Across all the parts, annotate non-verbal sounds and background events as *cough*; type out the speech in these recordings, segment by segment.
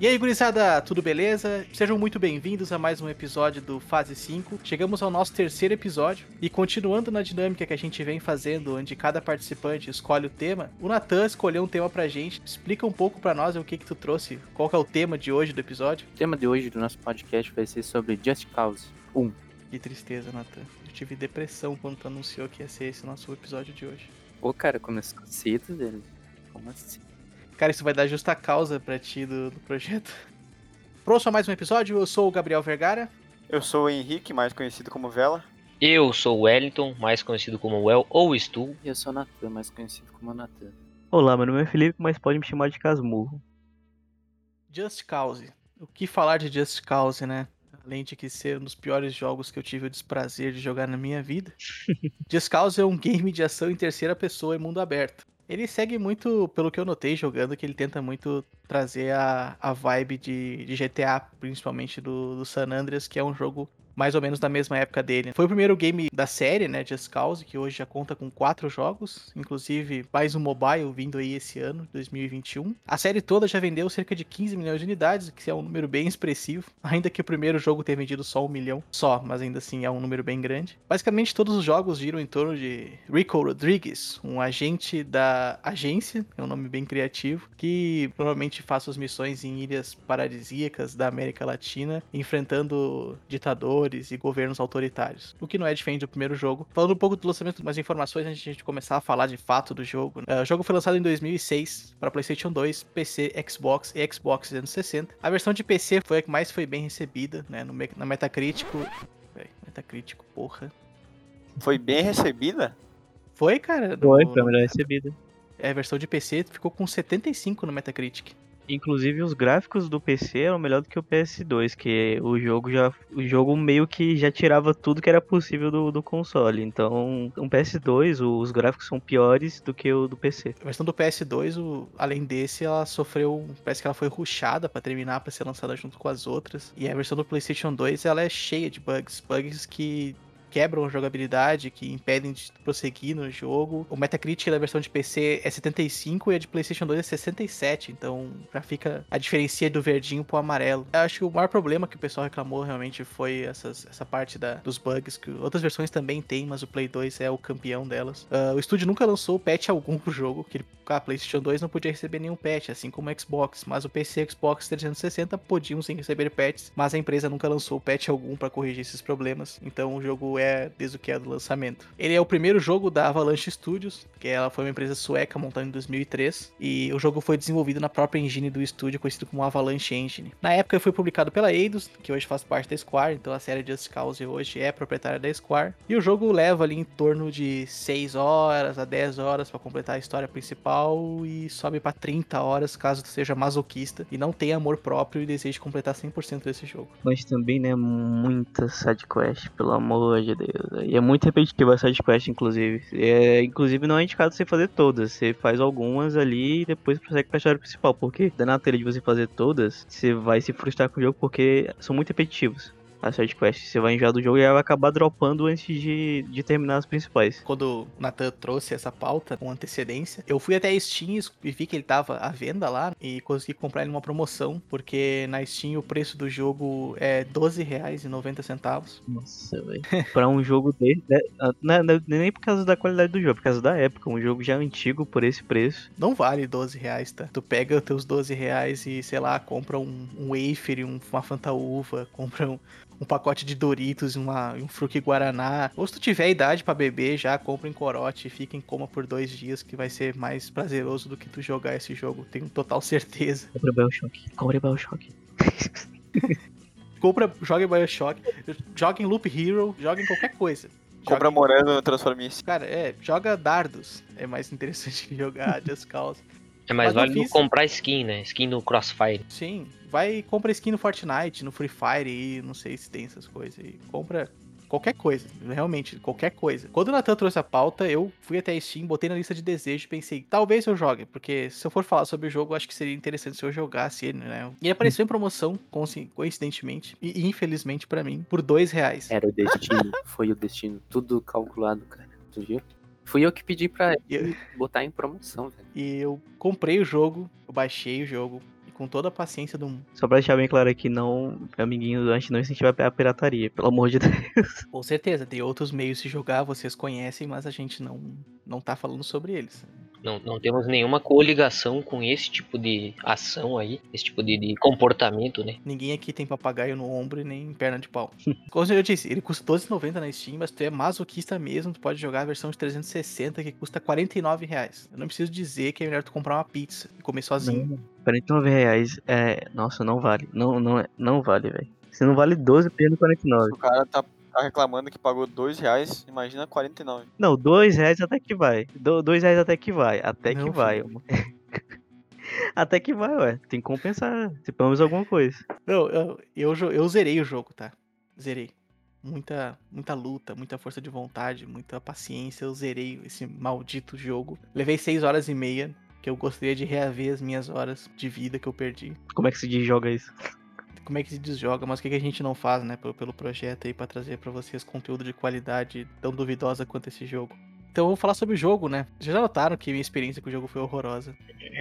E aí, gurizada, tudo beleza? Sejam muito bem-vindos a mais um episódio do Fase 5. Chegamos ao nosso terceiro episódio e continuando na dinâmica que a gente vem fazendo, onde cada participante escolhe o tema, o Natan escolheu um tema pra gente. Explica um pouco pra nós o que que tu trouxe, qual que é o tema de hoje do episódio. O tema de hoje do nosso podcast vai ser sobre Just Cause 1. Que tristeza, Natan. Eu tive depressão quando tu anunciou que ia ser esse nosso episódio de hoje. Pô, cara, começou cedo, velho. Como assim? Cara, isso vai dar justa causa pra ti do, do projeto. Próximo a mais um episódio, eu sou o Gabriel Vergara. Eu sou o Henrique, mais conhecido como Vela. Eu sou o Wellington, mais conhecido como Well ou Stu. E eu sou o Natan, mais conhecido como Natan. Olá, meu nome é Felipe, mas pode me chamar de Casmurro. Just Cause. O que falar de Just Cause, né? Além de que ser um dos piores jogos que eu tive o desprazer de jogar na minha vida. *laughs* Just Cause é um game de ação em terceira pessoa e mundo aberto. Ele segue muito, pelo que eu notei jogando, que ele tenta muito trazer a, a vibe de, de GTA, principalmente do, do San Andreas, que é um jogo mais ou menos da mesma época dele. Foi o primeiro game da série, né, Just Cause, que hoje já conta com quatro jogos, inclusive mais um mobile vindo aí esse ano, 2021. A série toda já vendeu cerca de 15 milhões de unidades, que é um número bem expressivo, *laughs* ainda que o primeiro jogo tenha vendido só um milhão, só, mas ainda assim é um número bem grande. Basicamente todos os jogos giram em torno de Rico Rodriguez, um agente da agência, é um nome bem criativo, que provavelmente faz suas missões em ilhas paradisíacas da América Latina, enfrentando ditadores e governos autoritários. O que não é diferente do primeiro jogo. Falando um pouco do lançamento, umas informações antes de a gente começar a falar de fato do jogo. Uh, o jogo foi lançado em 2006 para PlayStation 2, PC, Xbox e Xbox 360. A versão de PC foi a que mais foi bem recebida, né? No, na Metacritic. Peraí, Metacritic, porra. Foi bem recebida? Foi, cara. Foi, no- foi a melhor recebida. É, a versão de PC ficou com 75 no Metacritic. Inclusive os gráficos do PC eram melhor do que o PS2, que o jogo já o jogo meio que já tirava tudo que era possível do, do console. Então, um PS2, o- os gráficos são piores do que o do PC. A versão do PS2, o- além desse, ela sofreu. Parece que ela foi rushada pra terminar, pra ser lançada junto com as outras. E a versão do PlayStation 2, ela é cheia de bugs. Bugs que quebram jogabilidade, que impedem de prosseguir no jogo. O Metacritic da versão de PC é 75 e a de PlayStation 2 é 67. Então já fica a diferença do verdinho pro amarelo. Eu acho que o maior problema que o pessoal reclamou realmente foi essas, essa parte da, dos bugs, que outras versões também tem, mas o Play 2 é o campeão delas. Ah, o estúdio nunca lançou patch *laughs* algum pro jogo, que ele a PlayStation 2 não podia receber nenhum patch, assim como o Xbox, mas o PC e o Xbox 360 podiam sim receber patches, mas a empresa nunca lançou patch algum para corrigir esses problemas, então o jogo é desde o que é do lançamento. Ele é o primeiro jogo da Avalanche Studios, que ela foi uma empresa sueca montada em 2003, e o jogo foi desenvolvido na própria engine do estúdio, conhecido como Avalanche Engine. Na época foi publicado pela Eidos, que hoje faz parte da Square, então a série Just Cause hoje é proprietária da Square, e o jogo leva ali em torno de 6 horas a 10 horas para completar a história principal e sobe para 30 horas caso seja masoquista e não tenha amor próprio e deseje completar 100% desse jogo. Mas também, né, muita sidequest, pelo amor de Deus. E é muito repetitiva a sidequest, inclusive. É, inclusive não é indicado você fazer todas. Você faz algumas ali e depois prossegue pra história principal. Porque na telha de você fazer todas, você vai se frustrar com o jogo porque são muito repetitivos. As sidequests, você vai enjoar do jogo e ela vai acabar dropando antes de, de terminar as principais. Quando o Nathan trouxe essa pauta com antecedência, eu fui até a Steam e vi que ele tava à venda lá e consegui comprar ele numa promoção, porque na Steam o preço do jogo é R$12,90. Nossa, velho. *laughs* pra um jogo desse. né, ah, Não é- não é nem por causa da qualidade do jogo, por causa da época. Um jogo já antigo por esse preço. Não vale 12 reais, tá? Tu pega os teus 12 reais e, sei lá, compra um, um wafer, e um- uma Fanta Uva, *laughs* compra um, um pacote de Doritos e uma, um Fruque Guaraná. Ou se tu tiver idade pra beber, já compra em corote e fica em coma por dois dias, que vai ser mais prazeroso do que tu jogar esse jogo. Tenho total certeza. Compre Bioshock. Compre Bioshock. *laughs* Compra, joga em Bioshock, joga em Loop Hero, joga em qualquer coisa. Compra Joga morango no Transformice. Cara, é, joga dardos. É mais interessante que *laughs* jogar Just Cause. É mais válido fiz. comprar skin, né? Skin no Crossfire. Sim, vai e compra skin no Fortnite, no Free Fire e não sei se tem essas coisas. E compra qualquer coisa, realmente, qualquer coisa. Quando o Natan trouxe a pauta, eu fui até a Steam, botei na lista de desejos e pensei, talvez eu jogue, porque se eu for falar sobre o jogo, acho que seria interessante se eu jogasse ele, né? E ele apareceu em promoção, coincidentemente, e infelizmente pra mim, por dois reais. Era o destino, *laughs* foi o destino, tudo calculado, cara. Tu viu? Fui eu que pedi pra eu- botar em promoção, velho. E eu comprei o jogo, eu baixei o jogo, e com toda a paciência do mundo. Só pra deixar bem claro aqui, não, amiguinhos, a gente não incentiva a pirataria, pelo amor de Deus. *laughs* Com certeza, tem outros meios de jogar, vocês conhecem, mas a gente não, não tá falando sobre eles. Não, não temos nenhuma coligação com esse tipo de ação aí, esse tipo de, de comportamento, né? Ninguém aqui tem papagaio no ombro e nem perna de pau. *laughs* Como eu disse, ele custa 12,90 na Steam, mas tu é masoquista mesmo, tu pode jogar a versão de 360 que custa 49 reais. Eu não preciso dizer que é melhor tu comprar uma pizza e comer sozinho. 49 reais, é, nossa, não vale, não, não, é- não vale, velho. Se não vale 12, perdendo 49. O cara tá, tá reclamando que pagou 2 reais, imagina 49. Não, 2 reais até que vai. 2 reais até que vai, até que Não, vai. filho. *laughs* até que vai, ué. Tem que compensar, se pelo menos alguma coisa. Eu, eu, eu, eu zerei o jogo, tá? Zerei. Muita, muita luta, muita força de vontade, muita paciência. Eu zerei esse maldito jogo. Levei 6 horas e meia, que eu gostaria de reaver as minhas horas de vida que eu perdi. Como é que se diz joga isso? Como é que se desjoga, mas o que, que a gente não faz, né, pelo, pelo projeto aí pra trazer pra vocês conteúdo de qualidade tão duvidosa quanto esse jogo. Então eu vou falar sobre o jogo, né? Vocês já notaram que minha experiência com o jogo foi horrorosa.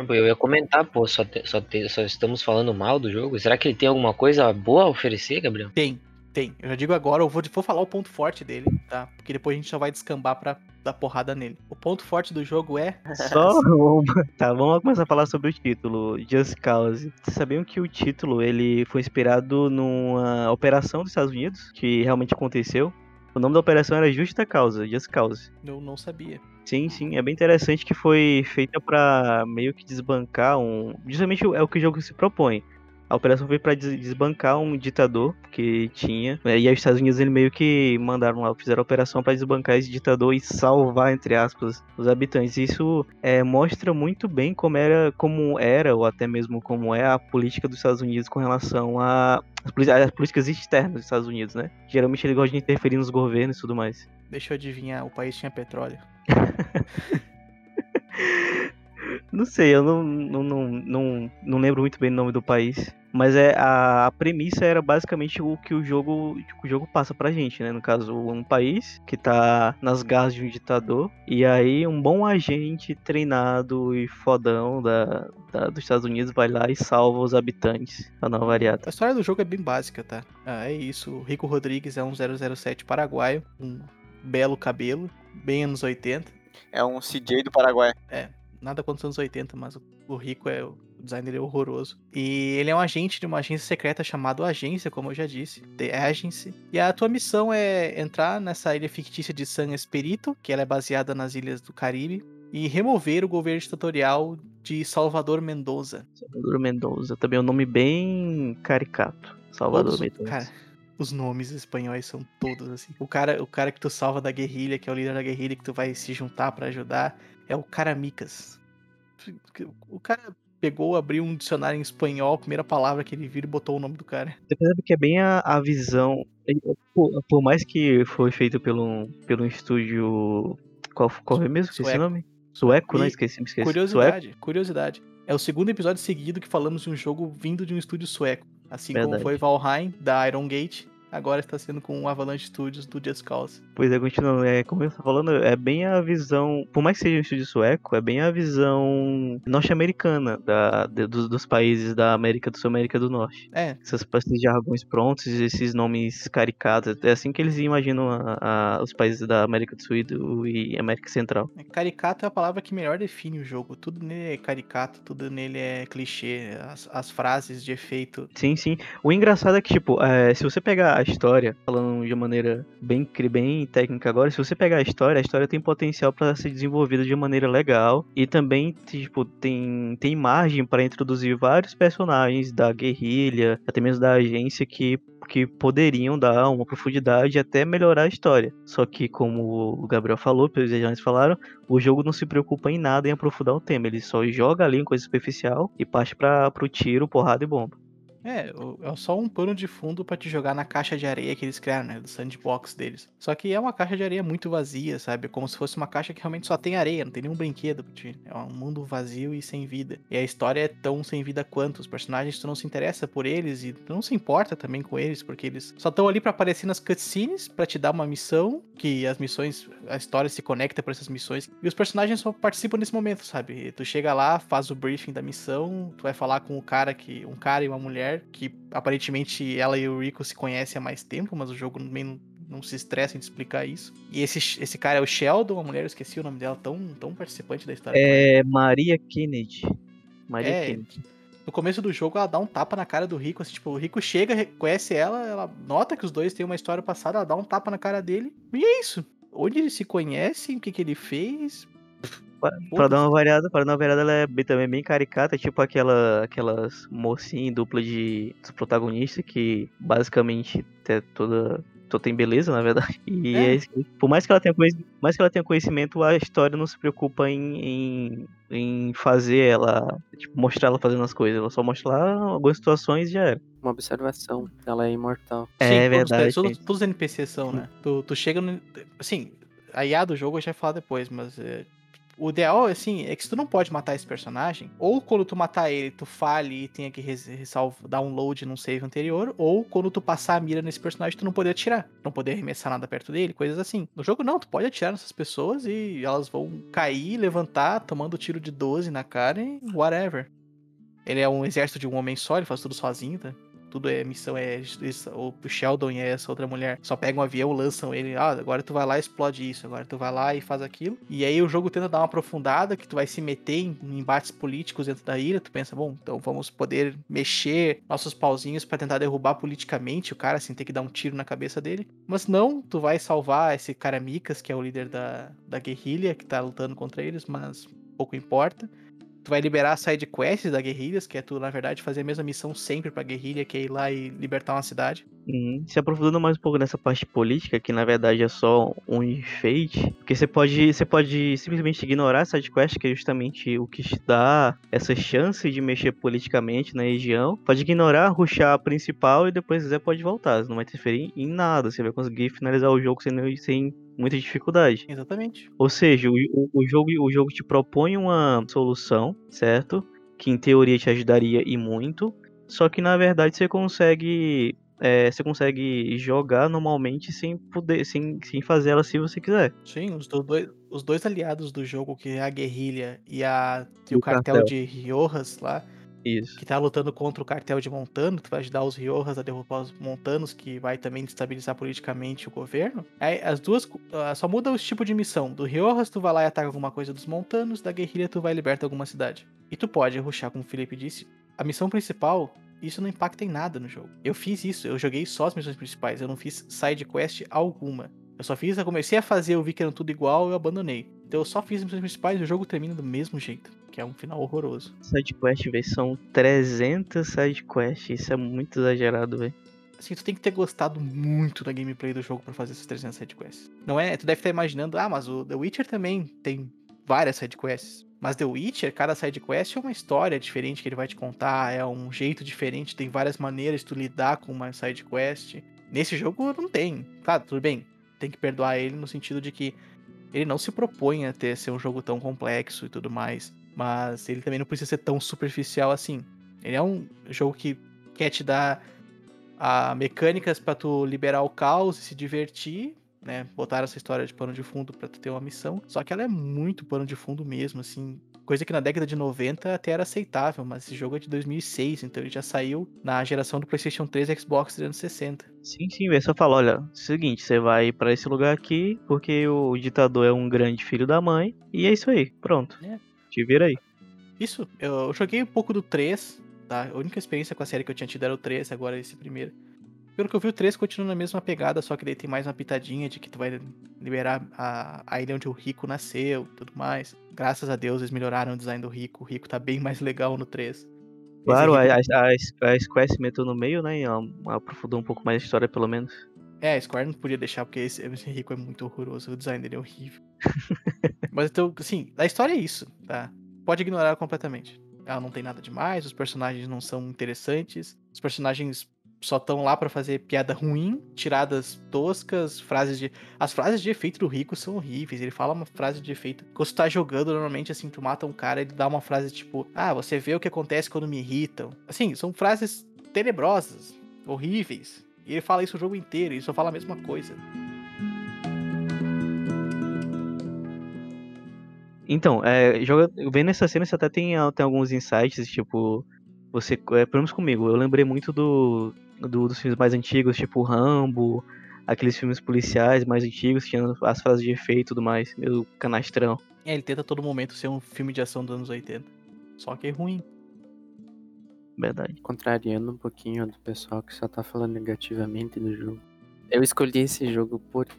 Eu ia comentar, pô, só, te- só, te- só estamos falando mal do jogo. Será que ele tem alguma coisa boa a oferecer, Gabriel? Tem, tem. Eu já digo agora, eu vou, vou falar o ponto forte dele, tá? Porque depois a gente só vai descambar pra dar porrada nele. O ponto forte do jogo é. *laughs* Só uma. *laughs* Tá, vamos começar a falar sobre o título, Just Cause. Vocês sabiam que o título ele foi inspirado numa operação dos Estados Unidos que realmente aconteceu? O nome da operação era Justa Causa, Just Cause. Eu não sabia. Sim, sim, é bem interessante que foi feita pra meio que desbancar um. Justamente é o que o jogo se propõe. A operação foi des- desbancar um ditador que tinha. né, E aí os Estados Unidos ele meio que mandaram lá, fizeram a operação pra desbancar esse ditador e salvar, entre aspas, os habitantes. Isso é, mostra muito bem como era, como era, ou até mesmo como é a política dos Estados Unidos com relação a. As políticas externas dos Estados Unidos, né? Geralmente ele gosta de interferir nos governos e tudo mais. Deixa eu adivinhar, o país tinha petróleo. *laughs* Não sei, eu não, não, não, não, não lembro muito bem o nome do país. Mas é a, a premissa era basicamente o que o jogo, o jogo passa pra gente, né? No caso, um país que tá nas garras de um ditador. E aí um bom agente treinado e fodão da, da- dos Estados Unidos vai lá e salva os habitantes da Nova Variada. A história do jogo é bem básica, tá? Ah, é isso. O Rico Rodrigues é um 007 paraguaio, um belo cabelo, bem anos 80. É um CJ do Paraguai. Nada contra os anos 80, mas o- Rico é. O design dele é horroroso. E ele é um agente de uma agência secreta chamada Agência, como eu já disse, The Agency. E a tua missão é entrar nessa ilha fictícia de San Esperito, que ela é baseada nas ilhas do Caribe, e remover o governo ditatorial de Salvador Mendoza. Salvador Mendoza, também é um nome Todos- bem caricato. Salvador Mendoza. Cara, os nomes espanhóis são todos assim. O cara, o cara que tu salva da guerrilha, que é o líder da guerrilha que tu vai se juntar pra ajudar, é o Caramicas. O cara pegou, abriu um dicionário em espanhol, a primeira palavra que ele viu e botou o nome do cara. Você percebe que é bem a, a visão. Por, por mais que foi feito pelo, pelo estúdio. Qual, qual é mesmo? Esqueci o nome? Sueco, né? E Esqueci, me esqueci. Sueco. Curiosidade, curiosidade. É o segundo episódio seguido que falamos de um jogo vindo de um estúdio sueco. Assim como Verdade. foi Valheim, da Iron Gate, agora está sendo com o Avalanche Studios do Just Cause. Pois é, continuando. É, como eu tô falando, é bem a visão. Por mais que seja um estúdio sueco, é bem a visão norte-americana dos, dos países da América do Sul América do Norte. É, Essas, esses jargões prontos, esses nomes caricatos. É assim que eles imaginam a- a- os países da América do Sul e, do, e América Central. É, Caricato é a palavra que melhor define o jogo. Tudo nele é caricato, tudo nele é clichê. As, as frases de efeito. Sim, sim. O engraçado é que, tipo, é, se você pegar a história, falando de maneira bem, bem técnica agora, se você pegar a história, a história tem potencial para ser desenvolvida de maneira legal e também, tipo, tem, tem margem para introduzir vários personagens da guerrilha, até mesmo da agência que que poderiam dar uma profundidade e até melhorar a história. Só que, como o Gabriel falou, pelos já falaram, o jogo não se preocupa em nada em aprofundar o tema. Ele só joga ali uma coisa superficial e parte para pro tiro, porrada e bomba. É, é só um pano de fundo pra te jogar na caixa de areia que eles criaram, né? Do sandbox deles. Só que é uma caixa de areia muito vazia, sabe? Como se fosse uma caixa que realmente só tem areia, não tem nenhum brinquedo. É um mundo vazio e sem vida. E a história é tão sem vida quanto. Os personagens, tu não se interessa por eles e tu não se importa também com eles, porque eles só estão ali pra aparecer nas cutscenes, pra te dar uma missão, que as missões, a história se conecta por essas missões. E os personagens só participam nesse momento, sabe? E tu chega lá, faz o briefing da missão, tu vai falar com o cara que. um cara e uma mulher, que aparentemente ela e o Rico se conhecem há mais tempo, mas o jogo também não, se estressa em te explicar isso. E esse, esse cara é o Sheldon, a mulher, eu esqueci o nome dela, tão, tão participante da história. É Maria Kennedy. Maria É, Kennedy. No começo do jogo, ela dá um tapa na cara do Rico, assim, tipo, o Rico chega, reconhece ela, ela nota que os dois têm uma história passada, ela dá um tapa na cara dele, e é isso. Onde eles se conhecem, o que que ele fez, Pra, pra dar uma variada, para dar uma variada, ela é bem, também bem caricata, tipo aquela, aquelas mocinha em dupla de dos protagonistas que basicamente é toda, tem beleza, na verdade. *laughs* E É. é isso que- por mais que ela tenha conhecimento, mais que ela tenha conhecimento, a história não se preocupa em, em, em fazer ela, tipo, mostrar ela fazendo as coisas. Ela só mostra lá algumas situações e já era. Uma observação. Ela é imortal. É Sim, todos, verdade, Todos, todos os NPCs são, né? Tu, tu chega no. Assim, a IA do jogo eu já ia falar depois, mas. O ideal, assim, é que se tu não pode matar esse personagem, ou quando tu matar ele, tu fale e tenha que dar um load num save anterior, ou quando tu passar a mira nesse personagem, tu não poder atirar. Não poder arremessar nada perto dele, coisas assim. No jogo, não, tu pode atirar nessas pessoas e elas vão cair, levantar, tomando tiro de 12 na cara e whatever. Ele é um exército de um homem só, ele faz tudo sozinho, tá? Tudo é missão, é isso, o Sheldon e essa outra mulher só pegam um avião, lançam ele, ah, agora tu vai lá e explode isso, agora tu vai lá e faz aquilo. E aí o jogo tenta dar uma aprofundada, que tu vai se meter em em embates políticos dentro da ilha, tu pensa, bom, então vamos poder mexer nossos pauzinhos pra tentar derrubar politicamente o cara, sem ter que dar um tiro na cabeça dele. Mas não, tu vai salvar esse cara Micas, que é o líder da, da guerrilha, que tá lutando contra eles, mas pouco importa. Tu vai liberar a side quests da guerrilhas, que é tu, na verdade, fazer a mesma missão sempre pra guerrilha, que é ir lá e libertar uma cidade. Uhum. Se aprofundando mais um pouco nessa parte política, que na verdade é só um enfeite, porque você pode, você pode simplesmente ignorar essa sidequest, que é justamente o que te dá essa chance de mexer politicamente na região. Pode ignorar, ruxar a principal e depois, quiser, pode voltar. Você não vai interferir em nada. Você vai conseguir finalizar o jogo sem, sem muita dificuldade. Exatamente. Ou seja, o, o- jogo, o jogo te propõe uma solução, certo? Que em teoria te ajudaria e muito. Só que na verdade você consegue. é, você consegue jogar normalmente sem poder. Sem, sem fazer ela se você quiser. Sim, os, do- dois, os dois aliados do jogo, que é a guerrilha e, a, e E o o cartel, cartel. de Riojas lá, Isso. que tá lutando contra o cartel de Montano, tu vai ajudar os Riojas a derrubar os Montanos, que vai também destabilizar politicamente o governo. As duas, ah, só muda o tipo de missão. Do Riojas tu vai lá e ataca alguma coisa dos Montanos, da guerrilha tu vai e liberta alguma cidade. E tu pode rushar, como o Felipe disse. A missão principal, isso não impacta em nada no jogo. Eu fiz isso, eu joguei só as missões principais, eu não fiz side quest alguma. Eu só fiz, eu comecei a fazer, eu vi que era tudo igual, eu abandonei. Então eu só fiz as missões principais e o jogo termina do mesmo jeito, que é um final horroroso. Sidequest, velho, são 300 sidequests. Isso é muito exagerado, velho. Assim, tu tem que ter gostado muito da gameplay do jogo pra fazer essas 300 sidequests. Não é? Tu deve estar imaginando, ah, mas o The Witcher também tem várias sidequests. Mas The Witcher, cada sidequest é uma história diferente que ele vai te contar, é um jeito diferente, tem várias maneiras de tu lidar com uma sidequest. Nesse jogo não tem. Claro, tudo bem, tem que perdoar ele no sentido de que ele não se propõe a ter ser um jogo tão complexo e tudo mais. Mas ele também não precisa ser tão superficial assim. Ele é um jogo que quer te dar a mecânicas pra tu liberar o caos e se divertir, né? Botaram essa história de pano de fundo pra tu ter uma missão. Só que ela é muito pano de fundo mesmo, assim. Coisa que na década de 90 até era aceitável, mas esse jogo é de 2006, então ele já saiu na geração do PlayStation 3 e Xbox 360. Sim, sim, velho. Só fala, olha, seguinte, você vai pra esse lugar aqui porque o ditador é um grande filho da mãe. E é isso aí, pronto. É. Te vira aí. Isso, eu joguei um pouco do 3, tá? A única experiência com a série que eu tinha tido era o 3, agora esse primeiro. Pelo que eu vi, o 3 continua na mesma pegada, só que daí tem mais uma pitadinha de que tu vai liberar a, a ilha onde o Rico nasceu e tudo mais. Graças a Deus eles melhoraram o design do Rico. O Rico tá bem mais legal no 3. Claro, a, a, a, a Square se meteu no meio, né? E aprofundou um pouco mais a história, pelo menos. É, Square não podia deixar, porque esse, esse Rico é muito horroroso. O design dele é horrível. *laughs* Mas então, assim, a história é isso, tá? Pode ignorar completamente. ela não tem nada demais, os personagens não são interessantes, os personagens só estão lá pra fazer piada ruim, tiradas toscas, frases de. As frases de efeito do Rico são horríveis. Ele fala uma frase de efeito. Quando tu tá jogando, normalmente, assim, tu mata um cara, ele dá uma frase tipo: Ah, você vê o que acontece quando me irritam. Assim, são frases tenebrosas, horríveis. E ele fala isso o jogo inteiro, e só fala a mesma coisa. Então, é, joga, vendo essa cena, você até tem, tem alguns insights, tipo, você, é, pelo menos comigo, eu lembrei muito do, do- dos filmes mais antigos, tipo Rambo, aqueles filmes policiais mais antigos, que tinham as frases de efeito e tudo mais, meio canastrão. É, ele tenta a todo momento ser um filme de ação dos anos 80. Só que é ruim. Verdade. Contrariando um pouquinho do pessoal que só tá falando negativamente do jogo. Eu escolhi esse jogo porque.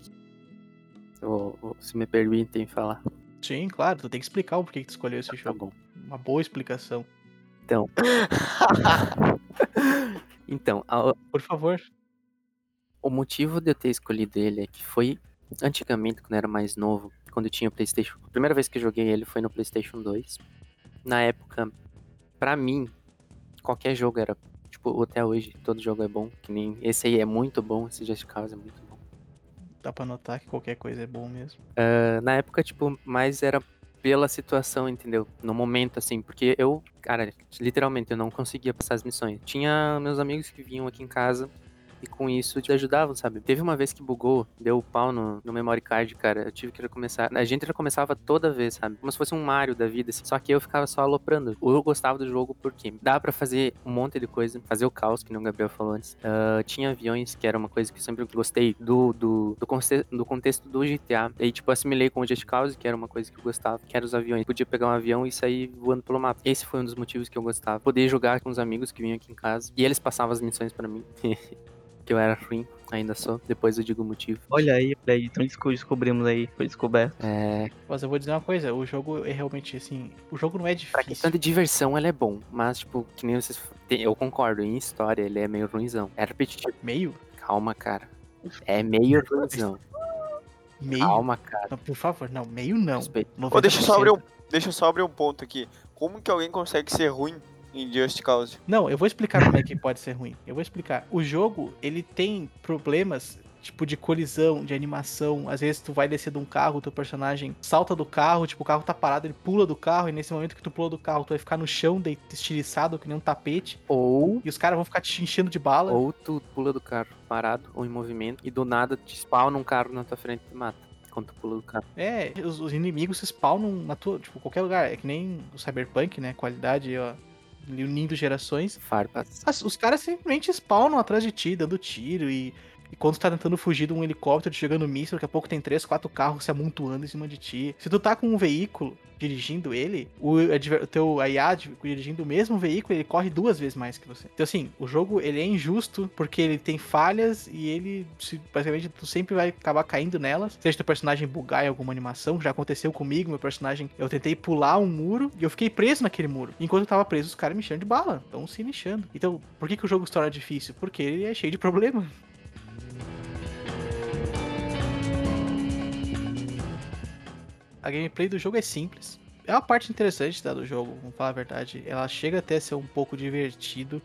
Ou- ou, se me permitem falar. Sim, claro, tu tem que explicar o porquê que tu escolheu esse Tá jogo. bom. Uma boa explicação. Então. *laughs* então, a- Por favor. o motivo de eu ter escolhido ele é que foi antigamente, quando eu era mais novo, quando eu tinha PlayStation. A primeira vez que eu joguei ele foi no PlayStation 2. Na época, pra mim, qualquer jogo era. Tipo, até hoje, todo jogo é bom. Que nem esse aí é muito bom, esse Just Cause é muito bom. Dá pra notar que qualquer coisa é bom mesmo. Ah, na época, tipo, mais era pela situação, entendeu? No momento, assim, porque eu, cara, literalmente, eu não conseguia passar as missões. Tinha meus amigos que vinham aqui em casa e com isso te ajudavam, sabe? Teve uma vez que bugou, deu pau no, no memory card, cara. Eu tive que recomeçar. A gente recomeçava toda vez, sabe? Como se fosse um Mario da vida, assim. Só que eu ficava só aloprando. Eu gostava do jogo porque dá pra fazer um monte de coisa, fazer o caos, que nem o Gabriel falou antes. Ah, tinha aviões, que era uma coisa que eu sempre gostei do, do, do, conce- do contexto do GTA. E, tipo, assimilei com o Just Cause, que era uma coisa que eu gostava, que era os aviões. Podia pegar um avião e sair voando pelo mapa. Esse foi um dos motivos que eu gostava. Poder jogar com os amigos que vinham aqui em casa. E eles passavam as missões pra mim. *laughs* que eu era ruim, ainda sou. Depois eu digo o motivo. Olha aí, olha aí, então desco- descobrimos aí, foi descoberto. É, Mas eu vou dizer uma coisa, o jogo é realmente assim. O jogo não é pra difícil. questão de diversão, ele é bom. Mas, tipo, que nem vocês. Eu concordo, em história ele é meio ruimzão. É repetitivo. Meio? Calma, cara. É meio ruimzão. Meio? Calma, cara. Não, por favor, não, meio não. Ô, deixa eu só abrir 90%. um, deixa eu só abrir um ponto aqui. Como que alguém consegue ser ruim em Just Cause? Não, eu vou explicar como é que pode ser ruim. Eu vou explicar. O jogo, ele tem problemas, tipo, de colisão, de animação. Às vezes tu vai descer de um carro, teu personagem salta do carro, tipo, o carro tá parado, ele pula do carro, e nesse momento que tu pula do carro, tu vai ficar no chão, de- estiliçado, que nem um tapete, Ou, e os caras vão ficar te enchendo de bala. ou tu pula do carro parado ou em movimento e do nada te spawna um carro na tua frente e te mata. Quando tu pula do carro. É, os, os inimigos se spawnam na tua, tipo, qualquer lugar. É que nem o Cyberpunk, né? Qualidade, ó, unindo gerações. Farpas. As- os caras simplesmente spawnam atrás de ti, dando tiro e. E quando tu tá tentando fugir de um helicóptero, te jogando míssil, daqui a pouco tem três, quatro carros se amontoando em cima de ti. Se tu tá com um veículo dirigindo ele, o, o teu IA dirigindo o mesmo veículo, ele corre duas vezes mais que você. Então assim, o jogo ele é injusto porque ele tem falhas e ele, se- basicamente, tu sempre vai acabar caindo nelas. Seja teu personagem bugar em alguma animação, já aconteceu comigo, meu personagem, eu tentei pular um muro e eu fiquei preso naquele muro. Enquanto eu tava preso, os caras me enchendo de bala, estão se lixando. Então, por que, que o jogo torna difícil? Porque ele é cheio de problema. A gameplay do jogo é simples. É uma parte interessante tá, do jogo, vamos falar a verdade. Ela chega até a ser um pouco divertido,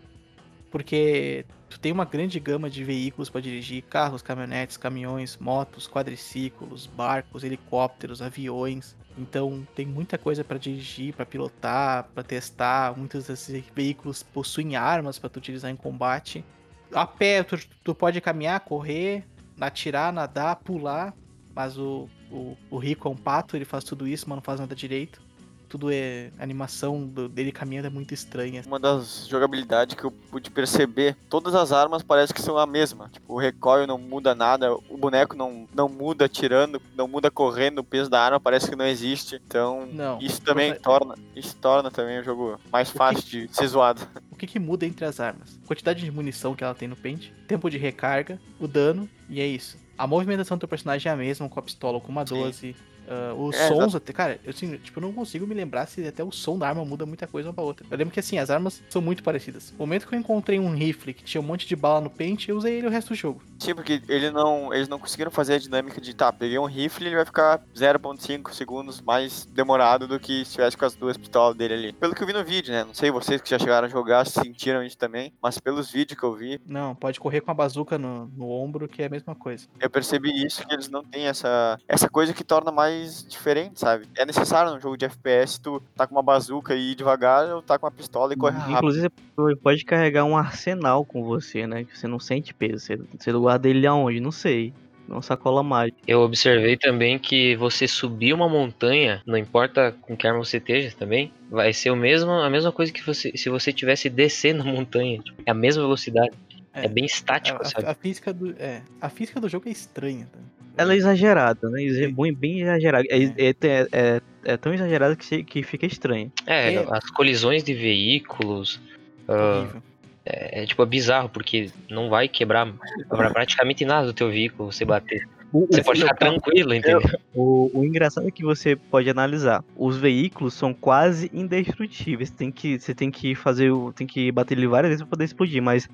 porque tu tem uma grande gama de veículos para dirigir: carros, caminhonetes, caminhões, motos, quadriciclos, barcos, helicópteros, aviões. Então tem muita coisa para dirigir, para pilotar, para testar. Muitos desses veículos possuem armas para tu utilizar em combate. A pé tu, tu pode caminhar, correr, atirar, nadar, pular, mas o, o, o Rico é um pato, ele faz tudo isso, mas não faz nada direito. Tudo é. A animação do- dele caminhando é muito estranha. Uma das jogabilidades que eu pude perceber, todas as armas parecem que são a mesma. Tipo, o recoil não muda nada, o boneco não, não muda atirando, não muda correndo, o peso da arma parece que não existe. Então, Não. isso também Você- torna, isso torna também o jogo mais fácil de ser zoado. *laughs* O que, que muda entre as armas? Quantidade de munição que ela tem no pente, tempo de recarga, o dano, e é isso. A movimentação do teu personagem é a mesma, com a pistola ou com uma Sim. 12. Ah, os É, sons até, cara, eu assim, tipo, não consigo me lembrar se até o som da arma muda muita coisa uma pra outra. Eu lembro que assim, as armas são muito parecidas. O momento que eu encontrei um rifle que tinha um monte de bala no pente, eu usei ele o resto do jogo. Sim, porque ele não, eles não conseguiram fazer a dinâmica de, tá, peguei um rifle, ele vai ficar 0.5 segundos mais demorado do que se tivesse com as duas pistolas dele ali. Pelo que eu vi no vídeo, né? Não sei vocês que já chegaram a jogar se sentiram isso também, mas pelos vídeos que eu vi, Não, pode correr com a bazuca no, no ombro, que é a mesma coisa. eu percebi isso, que eles não têm essa, essa coisa que torna mais diferente, sabe? É necessário num jogo de FPS tu tá com uma bazuca e ir devagar ou tá com uma pistola e correr rápido. Inclusive, você pode carregar um arsenal com você, né? Que você não sente peso. Você, você guarda ele aonde? Não sei. Uma sacola mágica. Eu observei também que você subir uma montanha, não importa com que arma você esteja também, vai ser o mesmo, a mesma coisa que você, se você tivesse descendo a montanha. tipo, é a mesma velocidade. É, É. bem A, estático, a- sabe? a física do, é, a física do jogo é estranha. tá? Ela é exagerada, né? Bem, bem exagerada. É, É. é, é- é- tão exagerada que, que fica estranho. É, é- as colisões de veículos. Horrível. é, tipo, é bizarro, porque não vai quebrar, quebrar praticamente nada do teu veículo você bater. O, Você o- pode ficar tranquilo, entendeu? o- o engraçado é que você pode analisar. Os veículos são quase indestrutíveis. Tem que, você tem que fazer. o- Tem que bater ele várias vezes pra poder explodir. Mas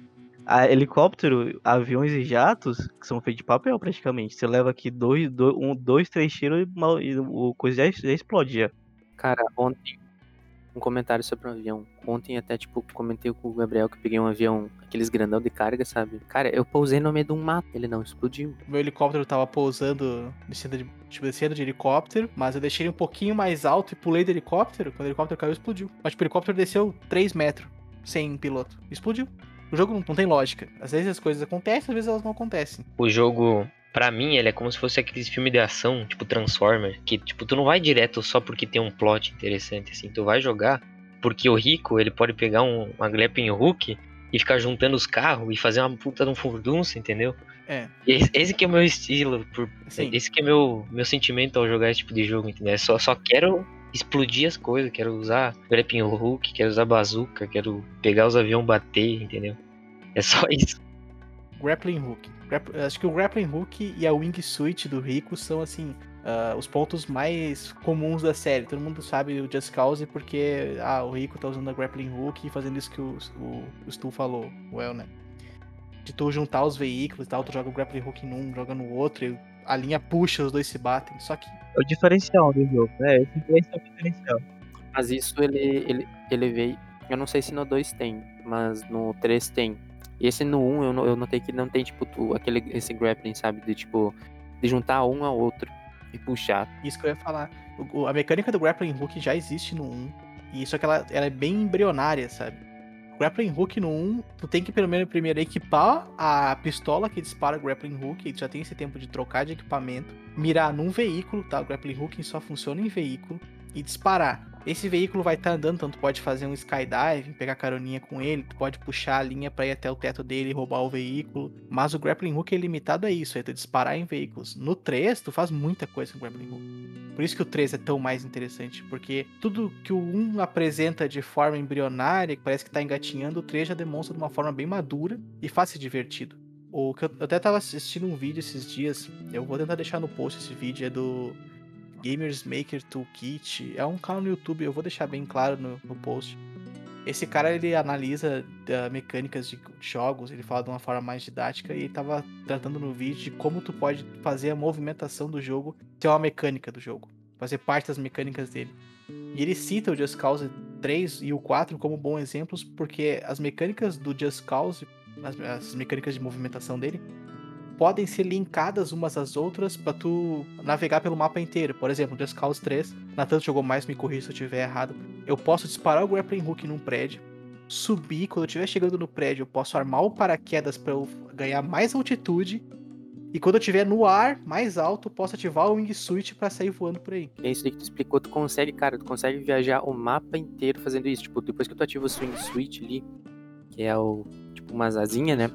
a helicóptero, aviões e jatos, que são feitos de papel praticamente. Você leva aqui dois, dois, um, dois três tiros e, mal- e o coisa já, já explode já. Cara, ontem, um comentário sobre um avião. Ontem até, tipo, comentei com o Gabriel que eu peguei um avião, aqueles grandão de carga, sabe? Cara, eu pousei no meio de um mato, ele não explodiu. Meu helicóptero tava pousando, descendo de, tipo, descendo de helicóptero, mas eu deixei ele um pouquinho mais alto e pulei do helicóptero. Quando o helicóptero caiu, explodiu. Mas tipo, o helicóptero desceu 3 metros sem piloto. Explodiu. O jogo não, não tem lógica. Às vezes as coisas acontecem, às vezes elas não acontecem. O jogo, pra mim, ele é como se fosse aqueles filmes de ação, tipo Transformer, que tipo, tu não vai direto só porque tem um plot interessante, assim, tu vai jogar porque o rico, ele pode pegar um, uma grappling hook e ficar juntando os carros e fazer uma puta de um furdunço, entendeu? É. Esse, esse que é o meu estilo, por, esse que é meu meu sentimento ao jogar esse tipo de jogo, entendeu? É só, só quero explodir as coisas, quero usar grappling hook, quero usar bazuca, quero pegar os aviões bater, entendeu? É só isso. grappling hook. Acho que o grappling hook e a wingsuit do Rico são, assim, ah, os pontos mais comuns da série. Todo mundo sabe o Just Cause porque ah, o Rico tá usando a grappling hook e fazendo isso que o, o, o Stu falou, o El, né? De tu juntar os veículos e tal, tu joga o grappling hook num, joga no outro, e a linha puxa, os dois se batem. Só que o diferencial do jogo, né? Esse, esse é o diferencial. Mas isso ele, ele, ele veio. Eu não sei se no 2 tem, mas no 3 tem. E esse no 1 eu, no- eu notei que não tem, tipo, tu- aquele, esse grappling, sabe? De tipo, de juntar um ao outro e puxar. Isso que eu ia falar. O- o- a mecânica do grappling hook já existe no 1. E só que ela, ela é bem embrionária, sabe? Grappling hook no 1, tu tem que pelo menos primeiro equipar a pistola que dispara o grappling hook, e tu já tem esse tempo de trocar de equipamento, mirar num veículo, tá? O grappling hook só funciona em veículo, e disparar. Esse veículo vai estar andando, então tu pode fazer um skydiving, pegar caroninha com ele, tu pode puxar a linha pra ir até o teto dele e roubar o veículo. Mas o grappling hook é limitado a isso, é tu disparar em veículos. No 3, tu faz muita coisa com o grappling hook. Por isso que o 3 é tão mais interessante, porque tudo que o 1 apresenta de forma embrionária, que parece que tá engatinhando, o 3 já demonstra de uma forma bem madura e faz divertido. O que eu até tava assistindo um vídeo esses dias, eu vou tentar deixar no post esse vídeo, é do Gamers Maker Toolkit. É um canal no YouTube, eu vou deixar bem claro no, no post. Esse cara ele analisa uh, mecânicas de jogos, ele fala de uma forma mais didática e ele tava tratando no vídeo de como tu pode fazer a movimentação do jogo ser uma mecânica do jogo, fazer parte das mecânicas dele. E ele cita o Just Cause 3 e o 4 como bons exemplos porque as mecânicas do Just Cause, as, as mecânicas de movimentação dele, podem ser linkadas umas às outras pra tu navegar pelo mapa inteiro. Por exemplo, Just Cause 3, Natan jogou mais, me corrija se eu estiver errado. Eu posso disparar o grappling hook num prédio, subir, quando eu estiver chegando no prédio, eu posso armar o paraquedas pra eu ganhar mais altitude. E quando eu estiver no ar, mais alto, eu posso ativar o wingsuit pra sair voando por aí. É isso aí que tu explicou, tu consegue, cara, tu consegue viajar o mapa inteiro fazendo isso. Tipo, depois que tu ativa o swing switch ali, que é o, tipo, uma asazinha, né?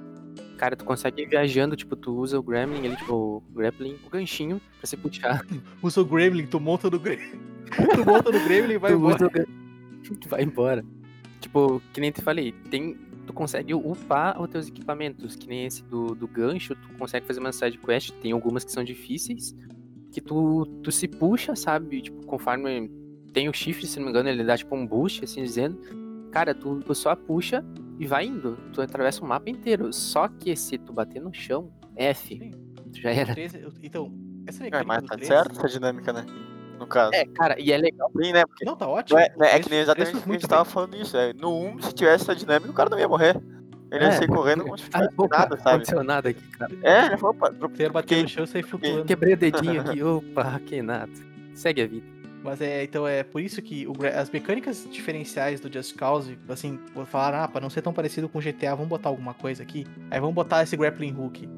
Cara, tu consegue ir viajando, tipo, tu usa o gremlin ali, tipo, o grappling, o ganchinho, pra se puxar. *laughs* Usa o Gremlin, tu monta no Gremlin. *laughs* tu monta no Gremlin e vai tu embora. tu *laughs* vai embora. Tipo, que nem te falei, tem. Tu consegue upar os teus equipamentos, que nem esse do, do gancho, tu consegue fazer uma side quest, tem algumas que são difíceis, que tu, tu se puxa, sabe? Tipo, conforme tem o shift, se não me engano, ele dá tipo um boost, assim dizendo. Cara, tu, tu só puxa e vai indo. Tu atravessa o mapa inteiro. Só que se tu bater no chão, F, Sim. tu já era. Então, essa É, mecânica mas do tá 13 certo essa dinâmica, né? No caso. É, cara, e é legal. Sim, né? Porque Não, tá ótimo. é, é- é que nem exatamente o que a muito gente tava falando isso. É, no 1, se tivesse essa dinâmica, o cara não ia morrer. Ele ia É. sair correndo como se opa, nada, sabe? aconteceu nada aqui, cara. É, opa, Você ia bater no chão e sair flutuando. Quebrei o dedinho aqui, *laughs* opa, que nada. Segue a vida. Mas é, então é por isso que o as mecânicas diferenciais do Just Cause, assim, vou falar, ah, pra não ser tão parecido com GTA, vamos botar alguma coisa aqui. Aí vamos botar esse grappling hook.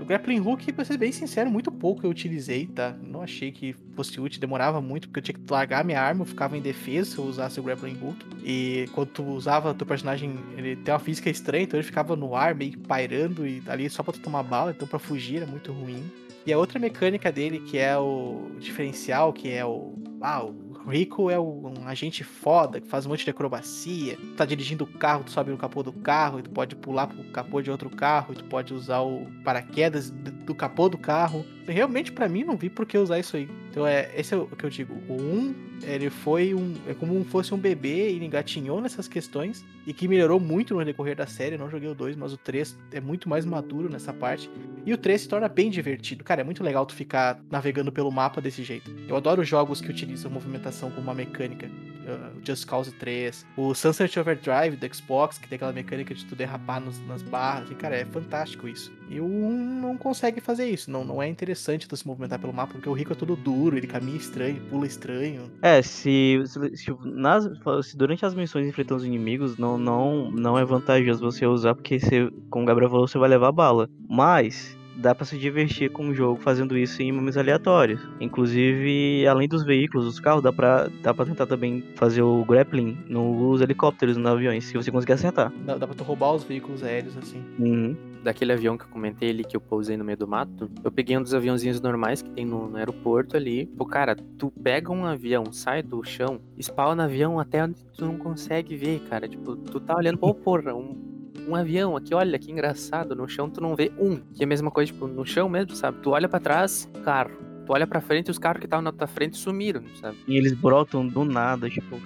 O grappling hook, pra ser bem sincero, muito pouco eu utilizei, tá? Não achei que fosse útil, demorava muito, porque eu tinha que largar minha arma, eu ficava indefeso se eu usasse o grappling hook. E quando tu usava, teu personagem, ele tem uma física estranha, então ele ficava no ar, meio pairando, e ali só pra tu tomar bala, então pra fugir era muito ruim. E a outra mecânica dele, que é o diferencial, que é o. Ah, o Rico é um agente foda, que faz um monte de acrobacia. Tu tá dirigindo o carro, tu sobe no capô do carro, e tu pode pular pro capô de outro carro, e tu pode usar o paraquedas do capô do carro. Realmente, pra mim, não vi por que usar isso aí. Então, é, esse é o que eu digo. O 1, ele foi um. É como se fosse um bebê, ele engatinhou nessas questões, e que melhorou muito no decorrer da série. Eu não joguei o 2, mas o 3 é muito mais maduro nessa parte. E o 3 se torna bem divertido. Cara, é muito legal tu ficar navegando pelo mapa desse jeito. Eu adoro jogos que utilizam movimentação como uma mecânica. Uh, Just Cause 3, o Sunset Overdrive do Xbox, que tem aquela mecânica de tu derrapar nos- nas barras. E, cara, é fantástico isso. E o 1 não consegue fazer isso. Não, não é interessante tu se movimentar pelo mapa, porque o Rico é todo duro, ele caminha estranho, pula estranho. É, se, se, nas- se durante as missões enfrentando os inimigos, não, não, não é vantajoso você usar, porque você, como o Gabriel falou, você vai levar bala. Mas dá pra se divertir com o jogo fazendo isso em momentos aleatórios. Inclusive, além dos veículos, dos carros, dá pra, dá pra tentar também fazer o grappling nos helicópteros, nos aviões, se você conseguir acertar. Dá, dá pra tu roubar os veículos aéreos assim. Uhum. Daquele avião que eu comentei ali, que eu pousei no meio do mato, eu peguei um dos aviãozinhos normais que tem no, no aeroporto ali. Pô, cara, tu pega um avião, sai do chão, spawna avião até onde tu não consegue ver, cara. Tipo, tu tá olhando, pô, porra, um, um avião aqui, olha que engraçado. No chão tu não vê um. Que é a mesma coisa, tipo, no chão mesmo, sabe? Tu olha pra trás, carro. Tu olha pra frente, os carros que estavam na tua frente sumiram, sabe? E eles brotam do nada, tipo.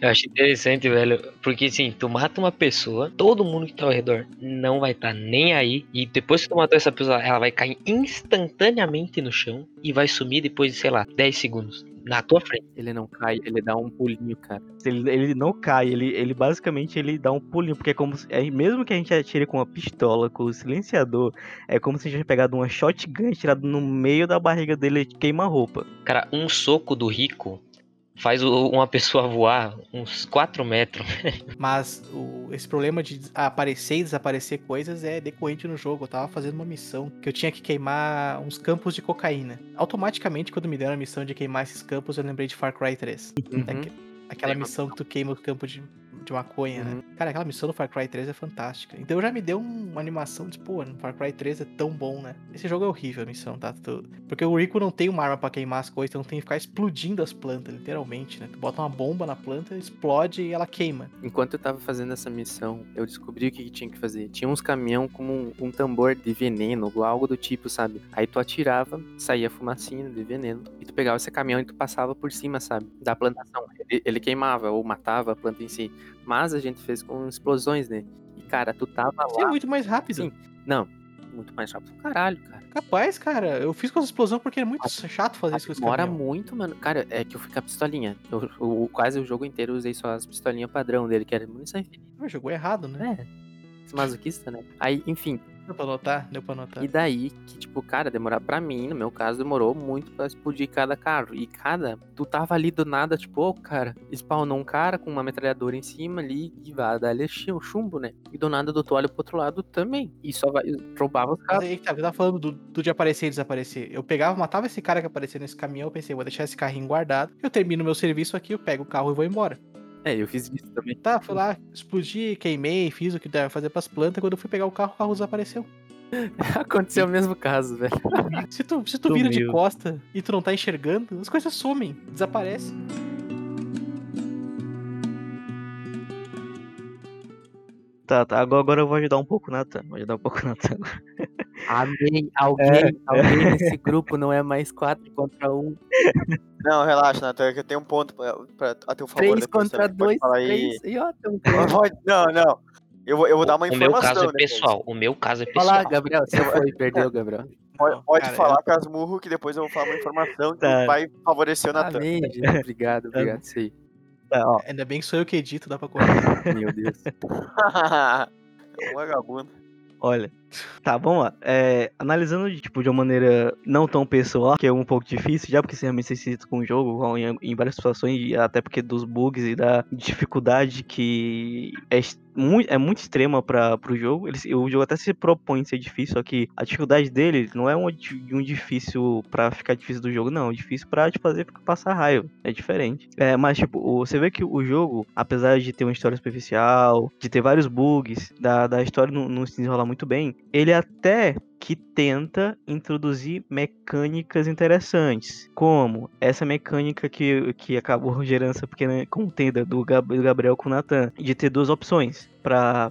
Eu acho interessante, velho, porque assim, tu mata uma pessoa, todo mundo que tá ao redor não vai estar nem aí, e depois que tu matou essa pessoa, ela vai cair instantaneamente no chão e vai sumir depois de, sei lá, 10 segundos. Na tua frente. Ele não cai, ele dá um pulinho, cara. Ele, ele não cai, ele, ele basicamente ele dá um pulinho, porque é como se, é, mesmo que a gente atire com uma pistola, com o silenciador, é como se a gente tivesse pegado uma shotgun e tirado no meio da barriga dele e queima a roupa. Cara, um soco do rico faz o- uma pessoa voar uns 4 metros. *laughs* Mas o- esse problema de aparecer e desaparecer coisas é decorrente no jogo. Eu tava fazendo uma missão que eu tinha que queimar uns campos de cocaína. Automaticamente, quando me deram a missão de queimar esses campos, eu lembrei de Far Cry 3. Uhum. Aque- Aquela Lembro. missão que tu queima o campo de, de maconha, né? Uhum. Cara, aquela missão do Far Cry 3 é fantástica. Então já me deu um- uma animação de, pô, no Far Cry 3 é tão bom, né? Esse jogo é horrível a missão, tá? Tu- Porque o Rico não tem uma arma pra queimar as coisas, então tem que ficar explodindo as plantas, literalmente, né? Tu bota uma bomba na planta, explode e ela queima. Enquanto eu tava fazendo essa missão, eu descobri o que, que tinha que fazer. Tinha uns caminhão com um, um tambor de veneno, ou algo do tipo, sabe? Aí tu atirava, saía fumacinha de veneno, e tu pegava esse caminhão e tu passava por cima, sabe? Da plantação. Ele, ele queimava ou matava a planta em si. Mas a gente fez com explosões, né? E cara, tu tava é lá. muito mais rápido. Sim. Não, muito mais rápido. Caralho, cara. Capaz, cara. Eu fiz com as explosões porque é muito chato fazer isso com Demora muito, mano. Cara, é que eu fui com a pistolinha. Eu, eu- quase o jogo inteiro eu usei só as pistolinhas padrão dele, que era munição infinita. Jogou errado, né? É. Masoquista, né? Aí, enfim, Deu pra notar? Deu pra notar. E daí que, tipo, cara, demorar pra mim, no meu caso, demorou muito pra explodir cada carro. E cada, tu tava ali do nada, tipo, ô, cara, spawnou um cara com uma metralhadora em cima ali e vai dar ali o chumbo, né? E do nada do tu olha pro outro lado também. E só vai, roubava os carros. aí, tá, eu tava falando do, do de aparecer e desaparecer. Eu pegava, matava esse cara que aparecia nesse caminhão, eu pensei, vou deixar esse carrinho guardado. Eu termino meu serviço aqui, eu pego o carro e vou embora. É, eu fiz isso também. Tá, fui lá, explodi, queimei, fiz o que deve fazer pras plantas. Quando eu fui pegar o carro, o carro desapareceu. *laughs* Aconteceu o mesmo caso, velho. Se tu, se tu vira de costa e tu não tá enxergando, as coisas somem, desaparecem. Tá, tá. Agora, agora eu vou ajudar um pouco o Natan. Vou ajudar um pouco o Natan. Amém. *laughs* Alguém, alguém nesse grupo não é mais 4 contra 1. Não, relaxa, Natan, é que eu tenho um ponto pra, pra, a teu favor. 3 depois contra também. Pode 2, falar aí. 3. E ó, Pode- Não, não. Eu vou, eu vou dar uma o meu informação. caso é né, pessoal. O meu caso é pessoal. lá, Gabriel. Você foi, *laughs* perdeu, Gabriel. Pode, pode cara, falar, Casmurro, que depois eu vou falar uma informação que Tá. vai favorecer o Natan. Amém, gente. Obrigado, *laughs* obrigado. Isso Tá, ó. Ainda bem que sou eu que edito, dá pra cortar. Meu Deus. *laughs* um vagabundo. Olha, tá, vamos lá. É, analisando tipo, de uma maneira não tão pessoal, que é um pouco difícil, já porque você realmente se cita com o jogo, em, em várias situações, até porque dos bugs e da dificuldade que é, es- mui- é muito extrema para o jogo. Ele, o jogo até se propõe ser difícil, só que a dificuldade dele não é um, um difícil pra ficar difícil do jogo, não. É difícil pra te fazer passar raiva. É diferente. É, mas, tipo, você vê que o jogo, apesar de ter uma história superficial, de ter vários bugs, da, da história não, não se desenrolar muito bem, ele até que tenta introduzir mecânicas interessantes, como essa mecânica que, que acabou *laughs* gerando essa pequena contenda do, Gab- do Gabriel com o Nathan, de ter duas opções pra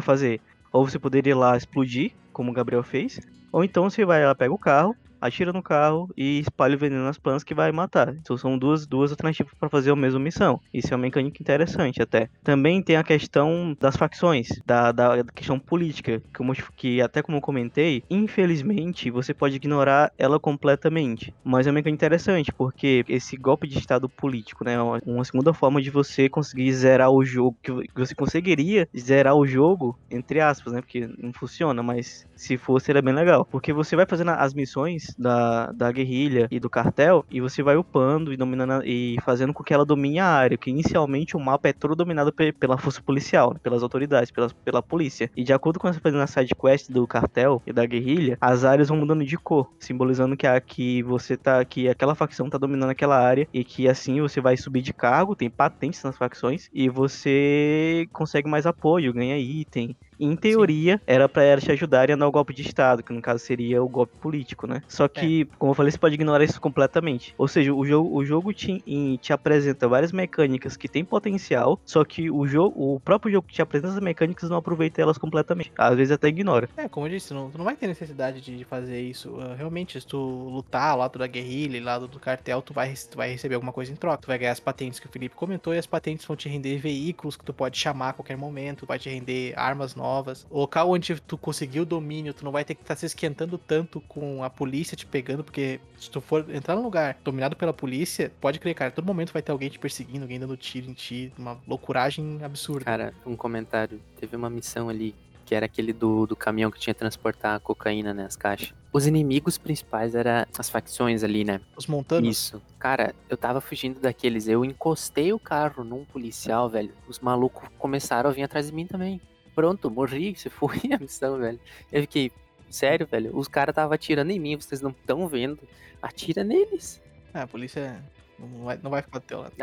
fazer. Ou você poderia ir lá explodir, como o Gabriel fez, ou então você vai lá, pega o carro, atira no carro e espalha o veneno nas plantas que vai matar. Então são duas, duas alternativas para fazer a mesma missão. Isso é uma mecânica interessante até. Também tem a questão das facções, da, da questão política, como, que até como eu comentei, infelizmente você pode ignorar ela completamente. Mas é uma mecânica interessante, porque esse golpe de estado político, né, é uma- uma segunda forma de você conseguir zerar o jogo, que que você conseguiria zerar o jogo, entre aspas, né, porque não funciona, mas se fosse era bem legal. Porque você vai fazendo as missões da, da guerrilha e do cartel, e você vai upando e dominando e fazendo com que ela domine a área, que inicialmente o mapa é todo dominado pe- pela força policial, né, pelas autoridades, pela, pela polícia. E de acordo com você fazendo a side quest do cartel e da guerrilha, as áreas vão mudando de cor, simbolizando que, a, que você tá que aquela facção tá dominando aquela área e que assim você vai subir de cargo, tem patentes nas facções e você consegue mais apoio, ganha item. Em teoria, era pra elas te ajudarem a dar o golpe de Estado, que no caso seria o golpe político, né? Só que, como eu falei, você pode ignorar isso completamente. Ou seja, o jogo, o jogo te, em- te apresenta várias mecânicas que têm potencial, só que o, jogo, o próprio jogo que te apresenta essas mecânicas não aproveita elas completamente. Às vezes até ignora. É, como eu disse, não, tu não vai ter necessidade de fazer isso. Ah, realmente, se tu lutar ao lado da guerrilha e lado do cartel, tu vai, tu vai receber alguma coisa em troca. Tu vai ganhar as patentes que o Felipe comentou, e as patentes vão te render veículos que tu pode chamar a qualquer momento, vai te render armas novas. O local onde tu conseguiu o domínio, tu não vai ter que estar se esquentando tanto com a polícia te pegando, porque se tu for entrar num lugar dominado pela polícia, pode crer, cara, a todo momento vai ter alguém te perseguindo, alguém dando tiro em ti, uma loucuragem absurda. Cara, um comentário. Teve uma missão ali que era aquele do, do caminhão que tinha que transportar a cocaína, né? As caixas. Os inimigos principais eram as facções ali, né? Os montanos. Isso. Cara, eu tava fugindo daqueles. Eu encostei o carro num policial, velho. Os malucos começaram a vir atrás de mim também. Pronto, morri. *laughs* Se foi a missão, velho. Eu fiquei, sério, velho. Os caras tava atirando em mim, vocês não estão vendo. Atira neles. Ah, a polícia não vai, não vai ficar do teu lado.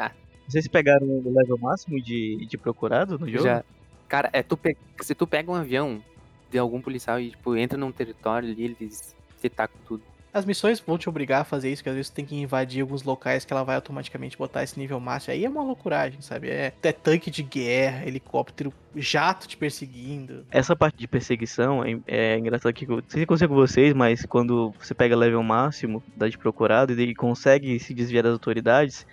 Vocês pegaram o level máximo de, de procurado no jogo? Já. Cara, é tu pe... se tu pega um avião de algum policial e, tipo, entra num território ali, eles te tacam tudo. As missões vão te obrigar a fazer isso, que às vezes tu tem que invadir alguns locais que ela vai automaticamente botar esse nível máximo. Aí é uma loucuragem, sabe? É, é tanque de guerra, helicóptero, jato te perseguindo. Essa parte de perseguição é, é engraçado que eu não sei se aconteceu com vocês, mas quando você pega level máximo da de procurado e consegue se desviar das autoridades,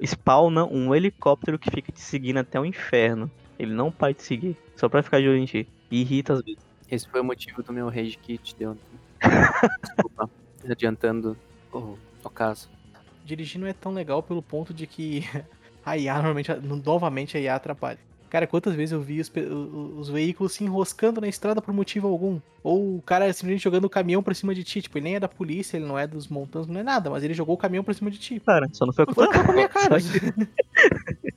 spawna um helicóptero que fica te seguindo até o inferno. Ele não para de te seguir, só pra ficar de olho em ti. E irrita às vezes. Esse foi o motivo do meu rage kit deu. *laughs* Desculpa. Adiantando o, o caso. Dirigir não é tão legal pelo ponto de que *laughs* a IA normalmente, novamente a IA atrapalha. Cara, quantas vezes eu vi os, os veículos se enroscando na estrada por motivo algum? Ou o cara simplesmente jogando o caminhão pra cima de ti. Tipo, ele nem é da polícia, ele não é dos montantes, não é nada, mas ele jogou o caminhão pra cima de ti. Cara, só não foi a Não culpa foi com a minha cara. *laughs*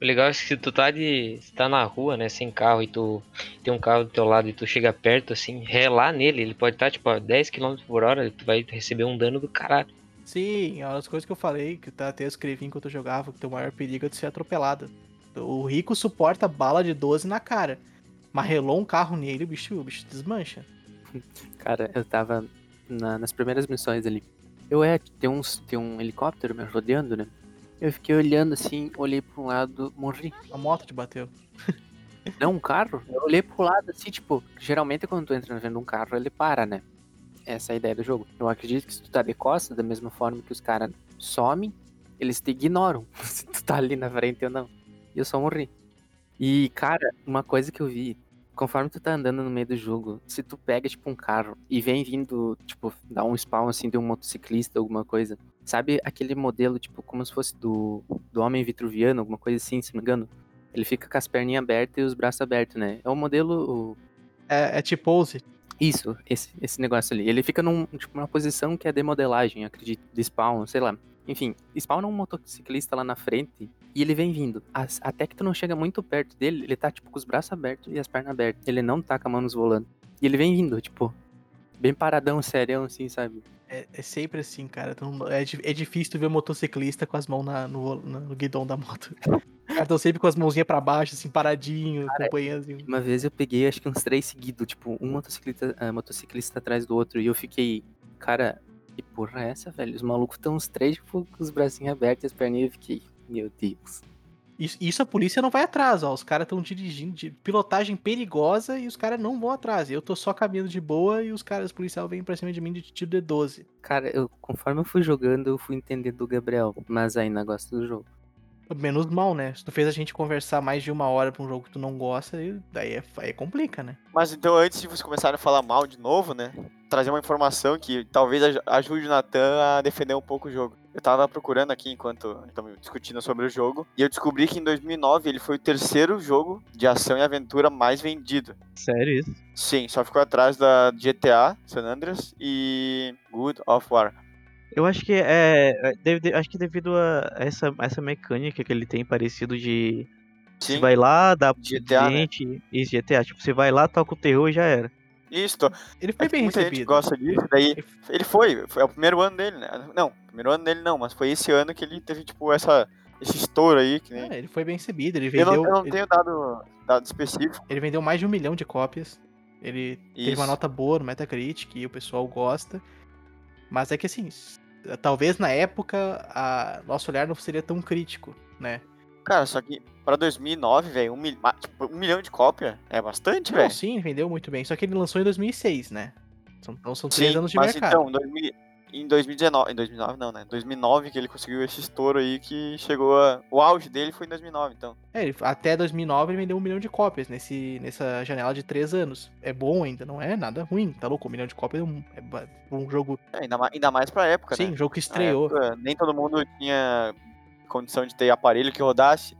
O legal é que se tu tá de. Se tá na rua, né, sem carro, e tu tem um carro do teu lado e tu chega perto, assim, relar nele, ele pode estar, tipo, a 10 km por hora, tu vai receber um dano do caralho. Sim, é uma das coisas que eu falei, que tá- até eu escrevi enquanto eu jogava, que o maior perigo é de ser atropelado. O rico suporta bala de 12 na cara. Mas relou um carro nele, o bicho, o bicho desmancha. Cara, eu tava na- nas primeiras missões ali. Eu é, tem, uns, tem um helicóptero me rodeando, né? Eu fiquei olhando assim, olhei pra um lado, morri. A moto te bateu. *laughs* Não, um carro? Eu olhei pro lado assim, tipo, geralmente quando tu entra vendo um carro, ele para, né? Essa é a ideia do jogo. Eu acredito que se tu tá de costas, da mesma forma que os caras somem, eles te ignoram *laughs* se tu tá ali na frente ou não. E eu só morri. E, cara, uma coisa que eu vi, conforme tu tá andando no meio do jogo, se tu pega, tipo, um carro e vem vindo, tipo, dar um spawn, assim, de um motociclista, alguma coisa, sabe aquele modelo, tipo, como se fosse do, do homem vitruviano, alguma coisa assim, se não me engano? Ele fica com as perninhas abertas e os braços abertos, né? É o modelo... É, é tipo pose. Isso, esse, esse negócio ali. Ele fica num, tipo, numa posição que é de modelagem, acredito, de spawn, sei lá. Enfim, spawna um motociclista lá na frente e ele vem vindo. As- até que tu não chega muito perto dele, ele tá, tipo, com os braços abertos e as pernas abertas. Ele não tá com a mão nos volando. E ele vem vindo, tipo, bem paradão, serião, assim, sabe? É, é sempre assim, cara. Então, é, é difícil tu ver motociclista com as mãos na- no, no guidão da moto. *laughs* Os caras tão sempre com as mãozinhas pra baixo, assim, paradinho, acompanhando. Assim. Uma vez eu peguei, acho que uns três seguidos, tipo, um motociclista, ah, motociclista atrás do outro, e eu fiquei, cara, que porra é essa, velho? Os malucos estão os três, tipo, com os bracinhos abertos e as perninhas, eu fiquei, meu Deus. Isso, isso a polícia não vai atrás, ó. Os caras estão dirigindo de pilotagem perigosa e os caras não vão atrás. Eu tô só caminhando de boa e os caras, policiais vêm pra cima de mim de tiro de 12. Cara, eu, conforme eu fui jogando, eu fui entendendo do Gabriel, mas ainda gosto do jogo. Menos mal, né? Se tu fez a gente conversar mais de uma hora pra um jogo que tu não gosta, aí- daí é, aí complica, né? Mas então, antes de vocês começarem a falar mal de novo, né? Trazer uma informação que talvez aj- ajude o Natan a defender um pouco o jogo. Eu tava procurando aqui enquanto estamos discutindo sobre o jogo. E eu descobri que em 2009 ele foi o terceiro jogo de ação e aventura mais vendido. Sério isso? Sim, só ficou atrás da GTA, San Andreas e Good of War. Eu acho que é. é, acho que devido a essa, essa mecânica que ele tem parecido de. Você Sim, vai lá, dá GTA, né? gente. Isso, GTA. Tipo, você vai lá, toca o terror e já era. Isso, Ele é foi que bem muita gente recebido. gosta disso, daí ele foi, foi é o primeiro ano dele, né? Não, primeiro ano dele não, mas foi esse ano que ele teve, tipo, essa, esse estouro aí, que nem... É, ele foi bem recebido. Ele Eu não, vendeu, eu não ele, tenho dado, dado específico, ele vendeu mais de um milhão de cópias. Ele teve uma Isso. nota boa no Metacritic e o pessoal gosta. Mas é que assim, talvez na época a nosso olhar não seria tão crítico, né? Cara, só que pra 2009, velho, um, mil- tipo, um milhão de cópia é bastante, velho. sim, vendeu muito bem. Só que ele lançou em 2006, né? Então são três Sim, anos de mas mercado. então, 2000 em 2019, em 2009 não, né? 2009 que ele conseguiu esse estouro aí que chegou a... O auge dele foi em 2009, então. É, ele- até 2009 ele vendeu um milhão de cópias nesse, nessa janela de três anos. É bom ainda, não é nada ruim, tá louco? Um milhão de cópias é um, é um jogo. É, ainda, ma- ainda mais pra época, Sim, né? um jogo que estreou. época, nem todo mundo tinha condição de ter aparelho que rodasse.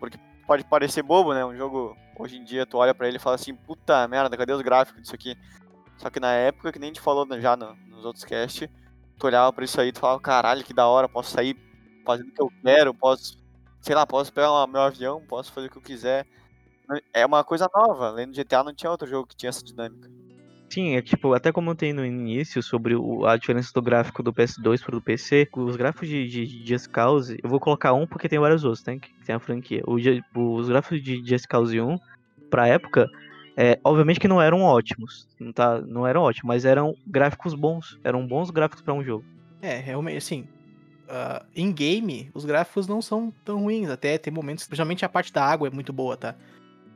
Porque pode parecer bobo, né? Um jogo, hoje em dia, tu olha pra ele e fala assim, puta merda, cadê os gráficos disso aqui? Só que na época, que nem gente falou né, já no- nos outros cast, tu olhava pra isso aí e tu falava, caralho, que da hora, posso sair fazendo o que eu quero, posso, sei lá, posso pegar meu avião, posso fazer o que eu quiser. É uma coisa nova, além do GTA não tinha outro jogo que tinha essa dinâmica. Sim, é tipo, até comentei no início sobre o- a diferença do gráfico do PS2 pro do PC, os gráficos de, de, de Just Cause, eu vou colocar um porque tem vários outros, tem, que tem a franquia. O os gráficos de Just Cause 1, pra época, é, obviamente que não eram ótimos, não, tá, não eram ótimos, mas eram gráficos bons, eram bons gráficos pra um jogo. É, realmente, assim. ah, em game, os gráficos não são tão ruins. Até tem momentos. Principalmente a parte da água é muito boa, tá?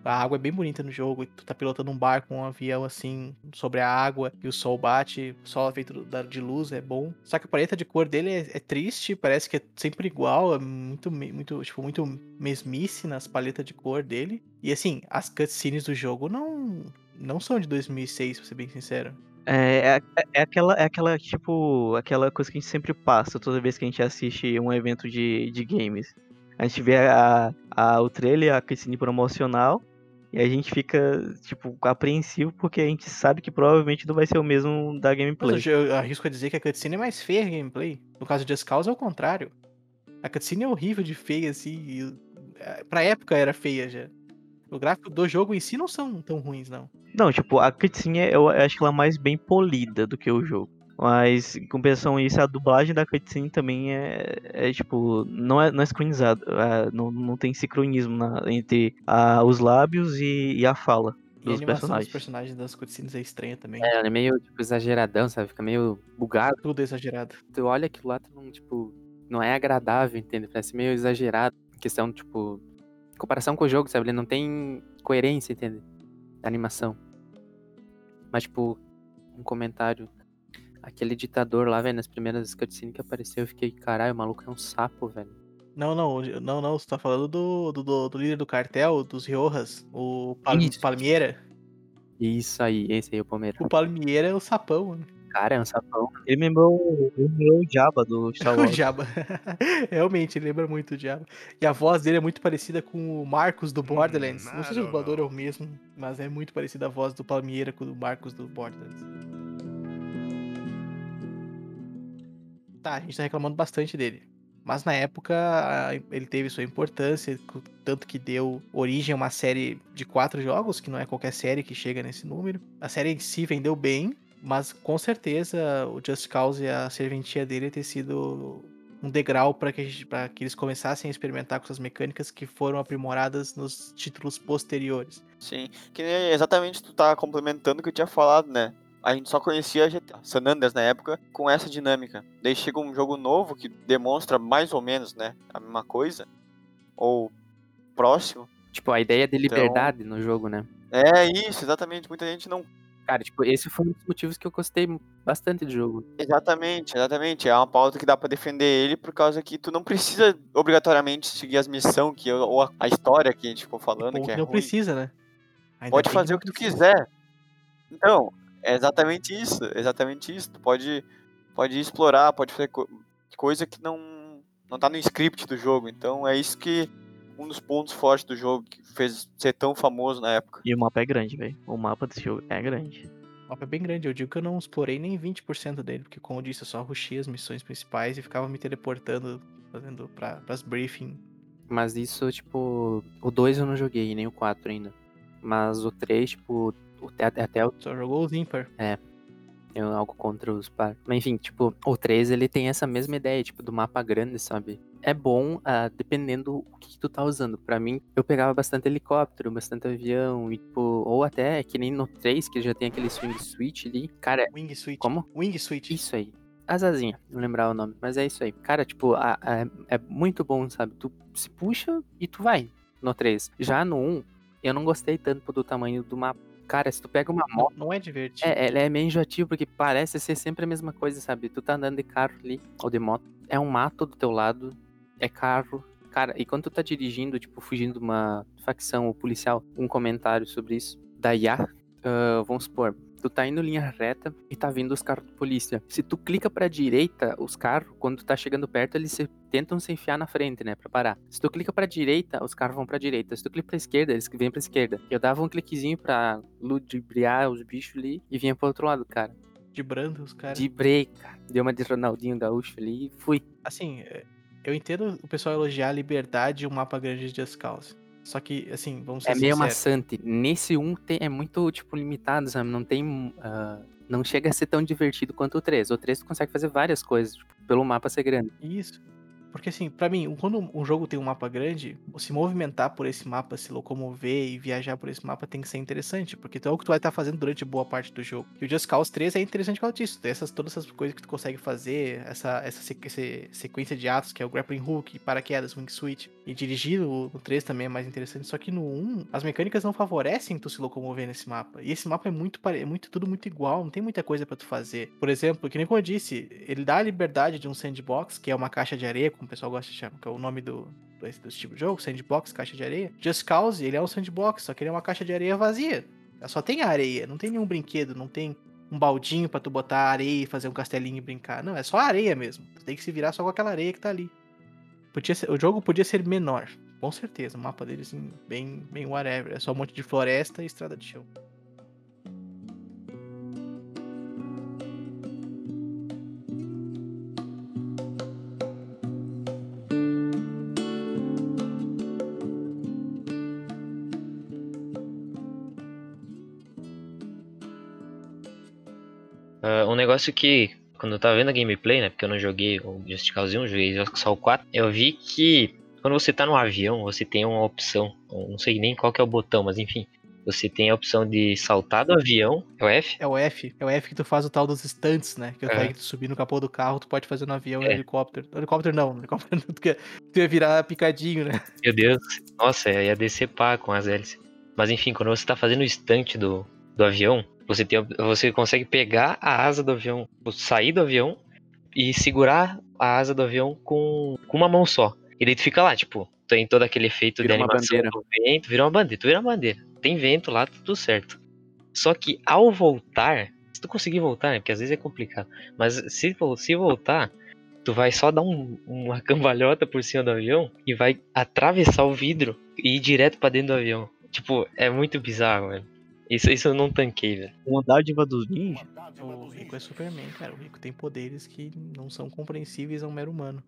A água é bem bonita no jogo. Tu tá pilotando um barco, um avião assim, sobre a água. E o sol bate. O sol feito do- da- de luz é bom. Só que a paleta de cor dele é, é triste. Parece que é sempre igual. É muito, muito, tipo, muito mesmice nas paletas de cor dele. E assim, as cutscenes do jogo não. Não são de 2006, pra ser bem sincero. É, é, é aquela, é aquela, tipo, aquela coisa que a gente sempre passa toda vez que a gente assiste um evento de, de games. A gente vê a, a, o trailer, a cutscene promocional, e a gente fica, tipo, apreensivo porque a gente sabe que provavelmente não vai ser o mesmo da Mas gameplay. eu, já- eu arrisco a dizer que a cutscene é mais feia a gameplay. No caso de Just Cause é o contrário. A cutscene é horrível de feia, assim. E, é, pra época era feia já. O gráfico do jogo em si não são tão ruins, não. Não, tipo, a cutscene eu acho que ela é mais bem polida do que o jogo. Mas, em compensação a isso, a dublagem da cutscene também é, é, tipo, não é, não é sincronizado. é, não, não tem sincronismo na- entre a- os lábios e, e a fala E a dos animação personagens. dos personagens das cutscenes é estranha também. É, é meio, tipo, exageradão, sabe? Fica meio bugado. Tudo exagerado. Tu olha aquilo lá, tu não, tipo, não é agradável, entende? Parece meio exagerado. Questão, tipo, comparação com o jogo, sabe? Ele não tem coerência, entende? Da animação. Mas, tipo, um comentário. Aquele ditador lá, velho, nas primeiras cutscenes que apareceu, eu fiquei, caralho, o maluco é um sapo, velho. Não, não, não, não, você tá falando do, do, do- do líder do cartel, dos Riojas, o Pal Isso. Palmeira. Isso aí, esse aí é o Palmeiras. O Palmeira é o sapão, né? Cara, é um sapão. Ele me lembrou, ele me lembrou o Jabba do *laughs* Star O Wars. Diaba. *laughs* Realmente, ele lembra muito o Diaba. E a voz dele é muito parecida com o Marcos do Borderlands. Não sei se o dublador é o mesmo, mas é muito parecida a voz do Palmeira com o do Marcos do Borderlands. Tá, a gente tá reclamando bastante dele. Mas na época ele teve sua importância, tanto que deu origem a uma série de quatro jogos, que não é qualquer série que chega nesse número. A série em si vendeu bem, mas com certeza o Just Cause e a serventia dele ter sido um degrau para que, pra que eles começassem a experimentar com essas mecânicas que foram aprimoradas nos títulos posteriores. Sim, que exatamente tu tá complementando o que eu tinha falado, né? A gente só conhecia GTA San Andreas na época com essa dinâmica. Daí chega um jogo novo que demonstra mais ou menos, né, a mesma coisa, ou próximo. Tipo, a ideia de Então- liberdade no jogo, né? É isso, exatamente. Muita gente não. Cara, tipo, esse foi um dos motivos que eu gostei bastante do jogo. Exatamente, exatamente. É uma pauta que dá pra defender ele por causa que tu não precisa obrigatoriamente seguir as missões que, ou a, a história que a gente ficou falando, Ponto que é não ruim. precisa, né? Ainda Pode fazer o que tu quiser. Então, é exatamente isso. Exatamente isso. Tu pode, pode explorar, pode fazer co- coisa que não, não tá no script do jogo. Então é isso que. Um dos pontos fortes do jogo que fez ser tão famoso na época. E o mapa é grande, velho. O mapa desse jogo é grande. O mapa é bem grande. Eu digo que eu não explorei nem 20% dele, porque, como eu disse, eu só rushei as missões principais e ficava me teleportando, fazendo pra, pras briefing. Mas isso, tipo, o 2 eu não joguei, nem o 4 ainda. Mas o 3, tipo, até, até o Só jogou os ímpar. eu algo contra os par. Mas enfim, tipo, o 3 ele tem essa mesma ideia, tipo, do mapa grande, sabe? É bom ah, dependendo o que, que tu tá usando. Pra mim, eu pegava bastante helicóptero, bastante avião, e tipo, ou até que nem no 3, que já tem aquele swing switch ali. Cara, Wing Switch. como? Wing Switch. Isso aí. Asazinha, não lembrar o nome, mas é isso aí. Cara, tipo, a- a- é muito bom, sabe? Tu se puxa e tu vai no 3. Já no 1, eu não gostei tanto do tamanho do mapa. Cara, se tu pega uma moto. Não, não é divertido. É, ela é meio enjoativo, porque parece ser sempre a mesma coisa, sabe? Tu tá andando de carro ali, ou de moto, é um mato do teu lado, é carro. Cara, e quando tu tá dirigindo, tipo, fugindo de uma facção ou policial, um comentário sobre isso, da IA, ah, vamos supor, tu tá indo linha reta e tá vindo os carros de polícia. Se tu clica pra direita, os carros, quando tu tá chegando perto, eles se- tentam se enfiar na frente, né, pra parar. Se tu clica pra direita, os carros vão pra direita. Se tu clica pra esquerda, eles vêm pra esquerda. Eu dava um cliquezinho pra ludibriar os bichos ali e vinha pro outro lado, cara. De brando, os caras. De break, cara. Deu uma de Ronaldinho Gaúcho ali e fui. Assim, é, eu entendo o pessoal elogiar a liberdade e o mapa grande de Cause. Só que, assim, vamos ser É meio sinceros. maçante. Nesse 1 tem- é muito, tipo, limitado, sabe? Não tem. ah, não chega a ser tão divertido quanto o 3. O 3 tu consegue fazer várias coisas, tipo, pelo mapa ser grande. Isso. Porque assim, pra mim, quando um jogo tem um mapa grande, se movimentar por esse mapa, se locomover e viajar por esse mapa tem que ser interessante, porque então é o que tu vai estar fazendo durante boa parte do jogo. E o Just Cause 3 é interessante por causa disso, tem essas, todas essas coisas que tu consegue fazer, essa, essa sequência de atos, que é o grappling hook, paraquedas, wing switch, e dirigir no, no 3 também é mais interessante, só que no 1, as mecânicas não favorecem tu se locomover nesse mapa. E esse mapa é muito, é muito tudo muito igual, não tem muita coisa pra tu fazer. Por exemplo, que nem como eu disse, ele dá a liberdade de um sandbox, que é uma caixa de areia, como o pessoal gosta de chamar, que é o nome do, desse, desse tipo de jogo, sandbox, caixa de areia. Just Cause, ele é um sandbox, só que ele é uma caixa de areia vazia. Só tem areia, não tem nenhum brinquedo, não tem um baldinho pra tu botar areia e fazer um castelinho e brincar. Não, é só areia mesmo. Tu tem que se virar só com aquela areia que tá ali. Podia ser- o jogo podia ser menor, com certeza. O mapa dele, assim, bem, bem whatever. É só um monte de floresta e estrada de chão. Negócio que, quando eu tava vendo a gameplay, né? Porque eu não joguei o Just Cause 1, joguei só o 4. Eu vi que quando você tá no avião, você tem uma opção. Não sei nem qual que é o botão, mas enfim. Você tem a opção de saltar do avião. É o F? É o F. É o F que tu faz o tal dos stunts, né? Que é É. tu subir no capô do carro, tu pode fazer no avião e É. no helicóptero. No helicóptero não, no helicóptero tu *laughs* ia, tu ia virar picadinho, né? Meu Deus. Nossa, ia descer pá com as hélices. Mas enfim, quando você tá fazendo o estante do, do avião, você, tem, você consegue pegar a asa do avião, sair do avião e segurar a asa do avião com, com uma mão só. E daí tu fica lá, tipo, tem todo aquele efeito Vira de animação do vento, vira uma bandeira, tu vira uma bandeira. Tem vento lá, tá tudo certo. Só que ao voltar, se tu conseguir voltar, né, porque às vezes é complicado, mas se, se voltar, tu vai só dar um- uma *laughs* cambalhota por cima do avião e vai atravessar o vidro e ir direto pra dentro do avião. Tipo, é muito bizarro, velho. Isso, isso eu não tanquei, velho. Uma dádiva dos ninjas. O Rico é Superman, cara. O Rico tem poderes que não são compreensíveis a um mero humano.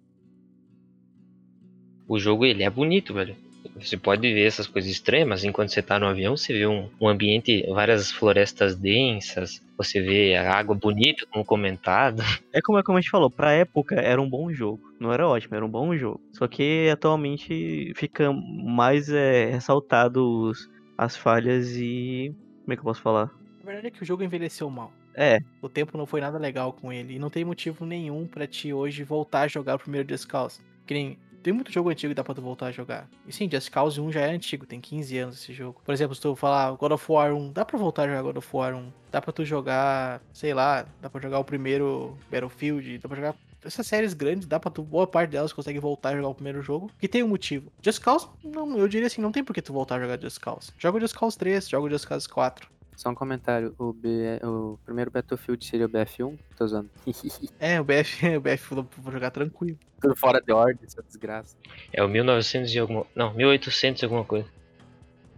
O jogo, ele é bonito, velho. Você pode ver essas coisas extremas, enquanto você tá no avião, você vê um, um ambiente, várias florestas densas, você vê a água bonita, como comentado. *laughs* É como, como a gente falou, pra época era um bom jogo. Não era ótimo, era um bom jogo. Só que atualmente fica mais é, ressaltado os- as falhas e. Como é que eu posso falar? A verdade é que o jogo envelheceu mal. É, O tempo não foi nada legal com ele. E não tem motivo nenhum pra ti hoje voltar a jogar o primeiro Just Cause. Que nem. Tem muito jogo antigo que dá pra tu voltar a jogar. E sim, Just Cause 1 já é antigo, tem 15 anos esse jogo. Por exemplo, se tu falar God of War 1, dá pra voltar a jogar God of War 1. Dá pra tu jogar, sei lá, dá pra jogar o primeiro Battlefield, dá pra jogar. Essas séries grandes, dá pra tu, boa parte delas consegue voltar a jogar o primeiro jogo. Que tem um motivo. Just Cause, não, eu diria assim, não tem por que tu voltar a jogar Just Cause. Joga o Just Cause 3, joga o Just Cause 4. Só um comentário. O, B... o primeiro Battlefield seria o BF1? Tô usando. *laughs* É, o BF, *laughs* o BF vou jogar tranquilo. Tudo fora de ordem, essa desgraça. É o 1900 e alguma... Não, 1800 e alguma coisa.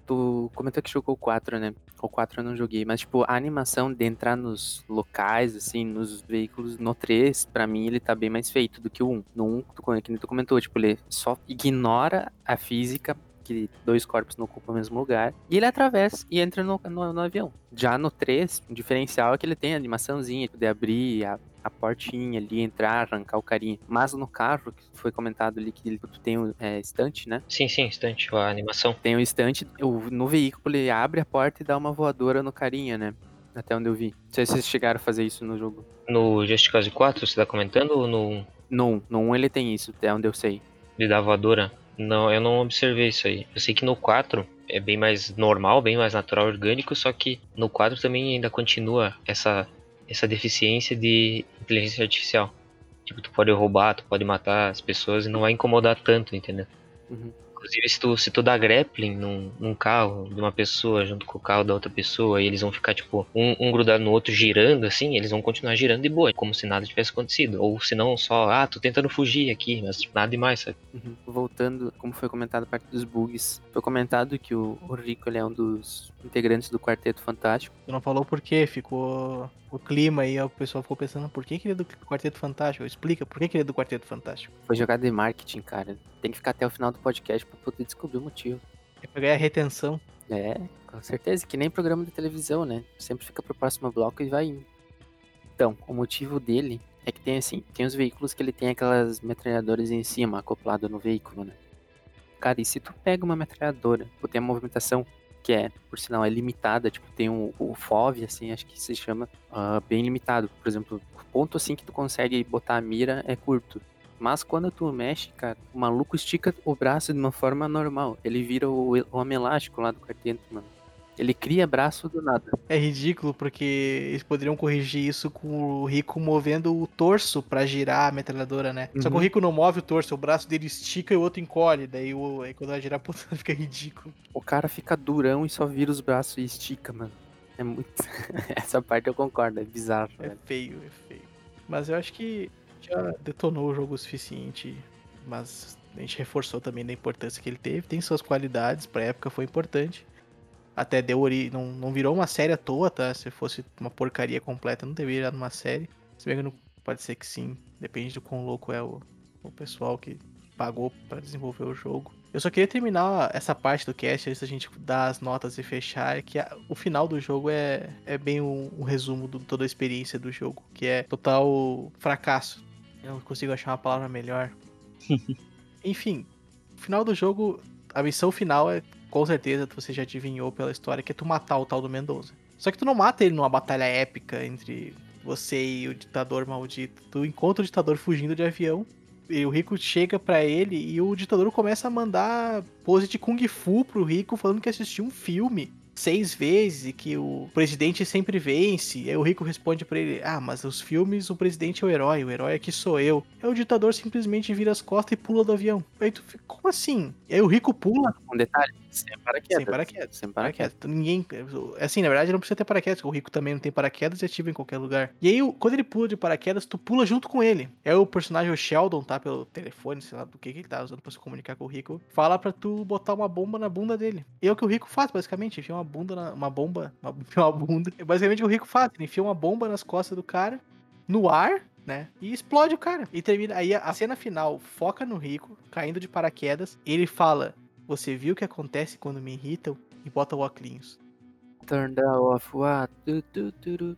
Tu comentou que jogou o 4, né? O 4 eu não joguei, mas tipo, a animação de entrar nos locais, assim, nos veículos, no 3, pra mim ele tá bem mais feito do que o 1. No 1, tu, que tu comentou, tipo, ele só ignora a física, que dois corpos não ocupam o mesmo lugar, e ele atravessa e entra no, no, no avião. Já no 3, o diferencial é que ele tem a animaçãozinha, de abrir a, a portinha ali, entrar, arrancar o carinha. Mas no carro, que foi comentado ali que ele- tem o é, estante, né? Sim, sim, instante, a animação. Tem o estante, o- no veículo ele abre a porta e dá uma voadora no carinha, né? Até onde eu vi. Não sei se vocês chegaram a fazer isso no jogo. No Just Cause 4, você tá comentando ou no No 1, no 1 ele tem isso, até onde eu sei. de da voadora? Não, eu não observei isso aí. Eu sei que no 4 é bem mais normal, bem mais natural, orgânico, só que no 4 também ainda continua essa, essa deficiência de inteligência artificial. Tipo, tu pode roubar, tu pode matar as pessoas e não vai incomodar tanto, entendeu? Uhum. Inclusive, se tu, se tu dá grappling num, num carro de uma pessoa junto com o carro da outra pessoa e eles vão ficar, tipo, um, um grudado no outro girando, assim, eles vão continuar girando de boa, como se nada tivesse acontecido. Ou se não, só, ah, tô tentando fugir aqui, mas tipo, nada demais, sabe? Uhum. Voltando, como foi comentado a parte dos bugs, foi comentado que o, o Rico ele é um dos integrantes do Quarteto Fantástico. Tu não falou por quê, ficou o clima aí, o pessoal ficou pensando por que, que ele é do Quarteto Fantástico? Explica por que, que ele é do Quarteto Fantástico. Foi jogada de marketing, cara. Tem que ficar até o final do podcast pra poder descobrir o motivo. É pra ganhar retenção. É, com certeza, que nem programa de televisão, né? Sempre fica pro próximo bloco e vai indo. Então, o motivo dele é que tem assim, tem os veículos que ele tem aquelas metralhadoras em cima, acoplado no veículo, né? Cara, e se tu pega uma metralhadora, tu tem a movimentação que é, por sinal, é limitada, tipo, tem o, o FOV, assim, acho que se chama, ah, bem limitado. Por exemplo, o ponto assim que tu consegue botar a mira é curto. Mas quando tu mexe, cara, o maluco estica o braço de uma forma normal. Ele vira o, o homem elástico lá do quarteto, mano. Ele cria braço do nada. É ridículo porque eles poderiam corrigir isso com o Rico movendo o torso pra girar a metralhadora, né? Só que o Uhum. Rico não move o torso, o braço dele estica e o outro encolhe. Daí, o, aí quando vai girar, *laughs* puta, fica ridículo. O cara fica durão e só vira os braços e estica, mano. É muito. *laughs* Essa parte eu concordo, é bizarro, É velho. feio, é feio. Mas eu acho que já detonou o jogo o suficiente. Mas a gente reforçou também da importância que ele teve. Tem suas qualidades, pra época foi importante. Até deu ori... não, não virou uma série à toa, tá? Se fosse uma porcaria completa, não teria virado uma série. Se bem que não... pode ser que sim. Depende do quão louco é o, o pessoal que pagou pra desenvolver o jogo. Eu só queria terminar essa parte do cast antes da gente dar as notas e fechar. É que a- o final do jogo é, é bem um, um resumo de toda a experiência do jogo, que é total fracasso. Eu não consigo achar uma palavra melhor. *laughs* Enfim, final do jogo, a missão final é, com certeza, você já adivinhou pela história, que é tu matar o tal do Mendoza. Só que tu não mata ele numa batalha épica entre você e o ditador maldito. Tu encontra o ditador fugindo de avião E o Rico chega pra ele e o ditador começa a mandar pose de Kung Fu pro Rico, falando que assistiu um filme seis vezes e que o presidente sempre vence. Aí o Rico responde pra ele: Ah, mas os filmes, o presidente é o herói, o herói aqui sou eu. Aí o ditador simplesmente vira as costas e pula do avião. Aí tu fica, como assim? E aí o Rico pula. Um detalhe, sem paraquedas. Sem paraquedas. Sem paraquedas. Então, Ninguém. Assim, na verdade, não precisa ter paraquedas, porque o rico também não tem paraquedas e ativa em qualquer lugar. E aí, quando ele pula de paraquedas, tu pula junto com ele. É o personagem o Sheldon, tá? Pelo telefone, sei lá do que, que ele tá usando pra se comunicar com o rico. Fala pra tu botar uma bomba na bunda dele. E é o que o rico faz, basicamente. Enfia uma bunda na. Uma bomba. Uma, *laughs* uma bunda. É basicamente o rico faz. Ele enfia uma bomba nas costas do cara, no ar. Né? E explode o cara. E termina. Aí a a cena final foca no rico, caindo de paraquedas. Ele fala: Você viu o que acontece quando me irritam? E bota o óculos. Turn down off what? Du, du, du.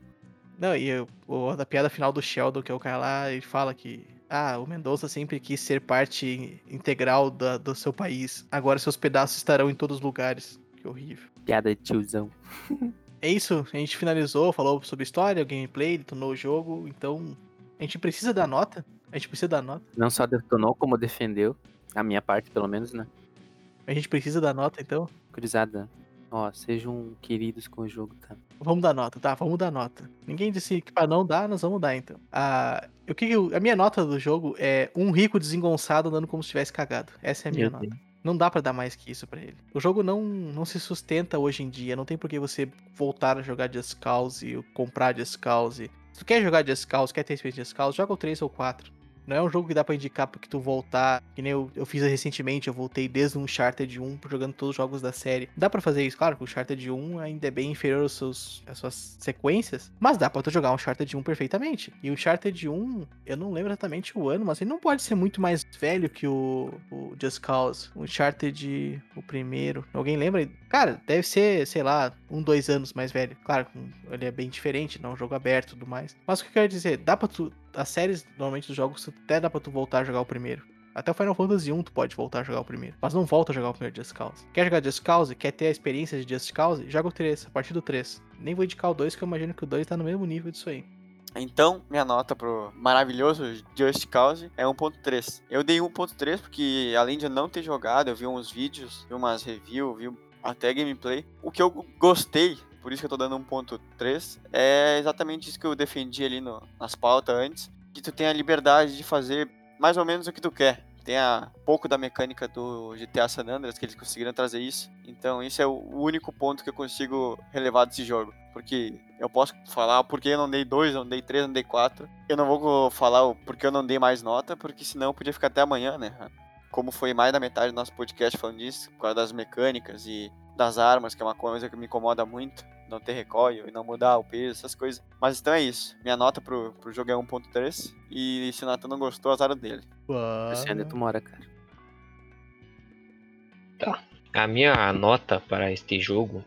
Não, e eu- o, da piada final do Sheldon, que é o cara lá, ele fala que. Ah, o Mendonça sempre quis ser parte integral da- do seu país. Agora seus pedaços estarão em todos os lugares. Que horrível. Piada de tiozão. *laughs* É isso, a gente finalizou, falou sobre história, gameplay, detonou o jogo. Então, a gente precisa dar nota. A gente precisa dar nota. Não só detonou, como defendeu. A minha parte, pelo menos, né? A gente precisa dar nota, então. Curizada. Ó, sejam queridos com o jogo, tá? Vamos dar nota, tá? Vamos dar nota. Ninguém disse que pra não dar, nós vamos dar então. A, o que a minha nota do jogo é um rico desengonçado andando como se tivesse cagado. Essa é a minha Meu nota. Não dá pra dar mais que isso pra ele. O jogo não, não se sustenta hoje em dia. Não tem por que você voltar a jogar Just Cause comprar Just Cause. Se tu quer jogar Just Cause, quer ter experiência Just Cause, joga o 3 ou 4. Não é um jogo que dá pra indicar pra que tu voltar, que nem eu, eu fiz recentemente, eu voltei desde o Uncharted 1 jogando todos os jogos da série. Dá pra fazer isso, claro que o Uncharted 1 ainda é bem inferior aos seus, às suas sequências, mas dá pra tu jogar o Uncharted 1 perfeitamente. E o Uncharted 1, eu não lembro exatamente o ano, mas ele não pode ser muito mais velho que o, o Just Cause. O Uncharted, o primeiro. Alguém lembra? Cara, deve ser, sei lá, um, dois anos mais velho. Claro, ele é bem diferente, não é um jogo aberto e tudo mais. Mas o que eu quero dizer, dá pra tu. As séries, normalmente, dos jogos, até dá pra tu voltar a jogar o primeiro. Até o Final Fantasy 1 tu pode voltar a jogar o primeiro. Mas não volta a jogar o primeiro Just Cause. Quer jogar Just Cause? Quer ter a experiência de Just Cause? Joga o 3, a partir do 3. Nem vou indicar o 2, que eu imagino que o 2 tá no mesmo nível disso aí. Então, minha nota pro maravilhoso Just Cause é 1.3. Eu dei 1.3 porque, além de eu não ter jogado, eu vi uns vídeos, vi umas reviews, vi até gameplay. O que eu gostei, por isso que eu tô dando 1.3, é exatamente isso que eu defendi ali no- nas pautas antes, que tu tem a liberdade de fazer mais ou menos o que tu quer. Tem a, pouco da mecânica do GTA San Andreas, que eles conseguiram trazer isso. Então, esse é o único ponto que eu consigo relevar desse jogo. Porque eu posso falar porque eu não dei 2, não dei 3, não dei 4. Eu não vou falar o porque eu não dei mais nota, porque senão eu podia ficar até amanhã, né? Como foi mais da metade do nosso podcast falando disso, por causa das mecânicas e das armas, que é uma coisa que me incomoda muito. Não ter recoil e não mudar o peso, essas coisas. Mas então é isso. Minha nota pro, pro jogo é 1.3. E se o Nathan não gostou, azar dele. Esse onde tu mora, cara. A minha nota para este jogo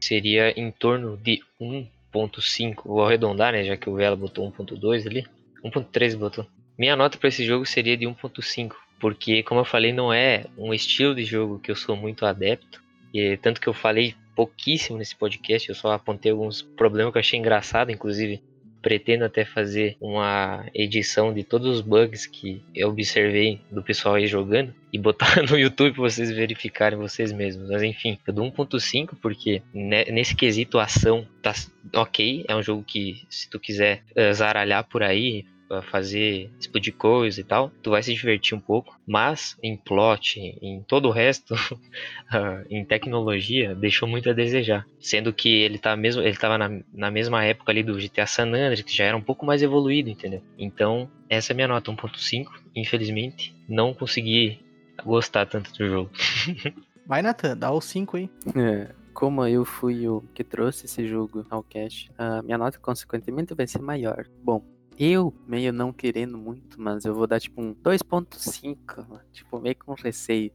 seria em torno de 1.5. Vou arredondar, né? Já que o Vela botou 1.2 ali. 1.3 botou. Minha nota para esse jogo seria de 1.5. Porque, como eu falei, não é um estilo de jogo que eu sou muito adepto. E tanto que eu falei pouquíssimo nesse podcast, eu só apontei alguns problemas que eu achei engraçado, inclusive pretendo até fazer uma edição de todos os bugs que eu observei do pessoal aí jogando e botar *laughs* no YouTube pra vocês verificarem vocês mesmos. Mas enfim, eu dou 1.5 porque ne- nesse quesito ação tá ok, é um jogo que se tu quiser eh, zaralhar por aí, fazer explodir coisa e tal, tu vai se divertir um pouco, mas em plot, em todo o resto, *laughs* em tecnologia, deixou muito a desejar. Sendo que ele tá mesmo, ele tava na, na mesma época ali do GTA San Andreas, que já era um pouco mais evoluído, entendeu? Então, essa é a minha nota 1.5. Infelizmente, não consegui gostar tanto do jogo. *laughs* Vai, Nathan, dá o 5 aí. É, como eu fui o que trouxe esse jogo ao cast, a minha nota consequentemente vai ser maior. Bom, eu meio não querendo muito, mas eu vou dar tipo um 2.5, tipo meio com receio.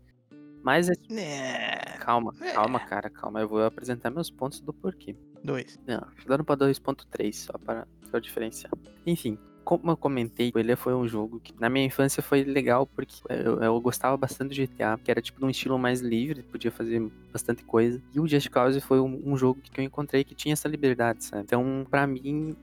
Mas é É. calma, calma, cara, calma. Eu vou apresentar meus pontos do porquê. 2. Não, dando pra 2.3, só para, pra eu diferenciar. Enfim, como eu comentei, ele foi um jogo que na minha infância foi legal porque eu, eu gostava bastante do GTA, que era tipo de um estilo mais livre, podia fazer bastante coisa. E o Just Cause foi um, um jogo que eu encontrei que tinha essa liberdade, sabe? Então, pra mim,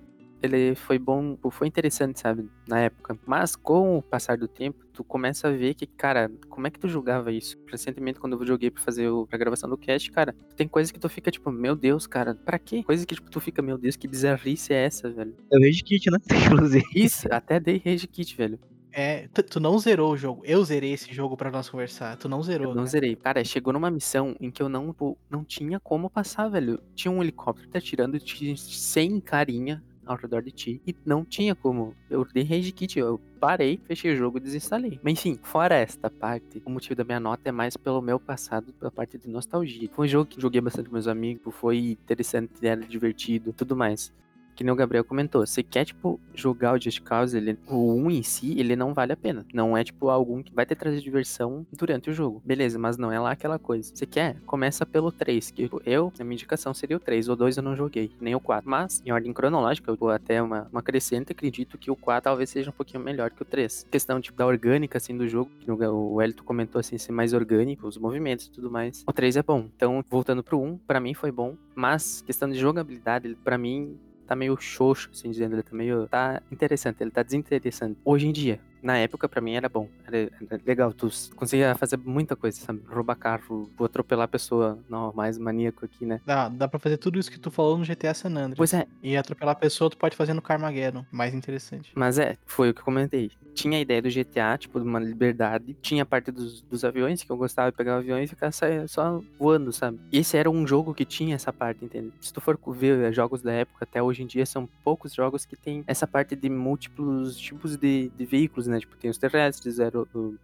ele foi bom, foi interessante, sabe, na época. Mas com o passar do tempo, tu começa a ver que, cara, como é que tu julgava isso? Recentemente, quando eu joguei pra fazer o, a gravação do cast, cara, tem coisas que tu fica tipo, meu Deus, cara, pra quê? Coisa que tipo, tu fica, meu Deus, que bizarrice é essa, velho? É o Rage Kit, né? *laughs* Inclusive. Isso, até dei rage kit, velho. É, tu, tu não zerou o jogo. Eu zerei esse jogo pra nós conversar. Tu não zerou. Eu não cara. zerei. Cara, chegou numa missão em que eu não, pô, não tinha como passar, velho. Tinha um helicóptero te atirando, tinha 100 carinha ao redor de ti. E não tinha como. Eu dei rage kit, eu parei, fechei o jogo e desinstalei. Mas enfim, fora esta parte, o motivo da minha nota é mais pelo meu passado, pela parte de nostalgia. Foi um jogo que joguei bastante com meus amigos, foi interessante, era divertido, tudo mais. Que nem o Gabriel comentou, você quer, tipo, jogar o Just Cause, ele, o 1 em si, ele não vale a pena. Não é, tipo, algum que vai ter trazer diversão durante o jogo. Beleza, mas não é lá aquela coisa. Você quer? Começa pelo 3, que eu, a minha indicação seria o 3. O 2 eu não joguei, nem o 4. Mas, em ordem cronológica, eu vou até uma, uma crescente, acredito que o 4 talvez seja um pouquinho melhor que o 3. Questão, tipo, da orgânica, assim, do jogo, que o Elito comentou, assim, ser mais orgânico, os movimentos e tudo mais. O 3 é bom. Então, voltando pro 1, pra mim foi bom. Mas, questão de jogabilidade, pra mim, tá meio xoxo, assim dizendo, ele tá meio. tá interessante, ele tá desinteressante. Hoje em dia, na época, pra mim era bom. Era, era legal, tu conseguia fazer muita coisa, sabe? Roubar carro, atropelar a pessoa. Não, mais maníaco aqui, né? Dá, dá pra fazer tudo isso que tu falou no GTA San Andreas. Pois é, E atropelar a pessoa, tu pode fazer no Carmageddon. Mais interessante. Mas é, foi o que eu comentei. Tinha a ideia do GTA, tipo, de uma liberdade. Tinha a parte dos, dos aviões, que eu gostava de pegar o avião e ficar só, só voando, sabe? Esse era um jogo que tinha essa parte, entende? Se tu for ver jogos da época, até hoje em dia, são poucos jogos que tem essa parte de múltiplos tipos de, de veículos, né? Tipo, tem os terrestres,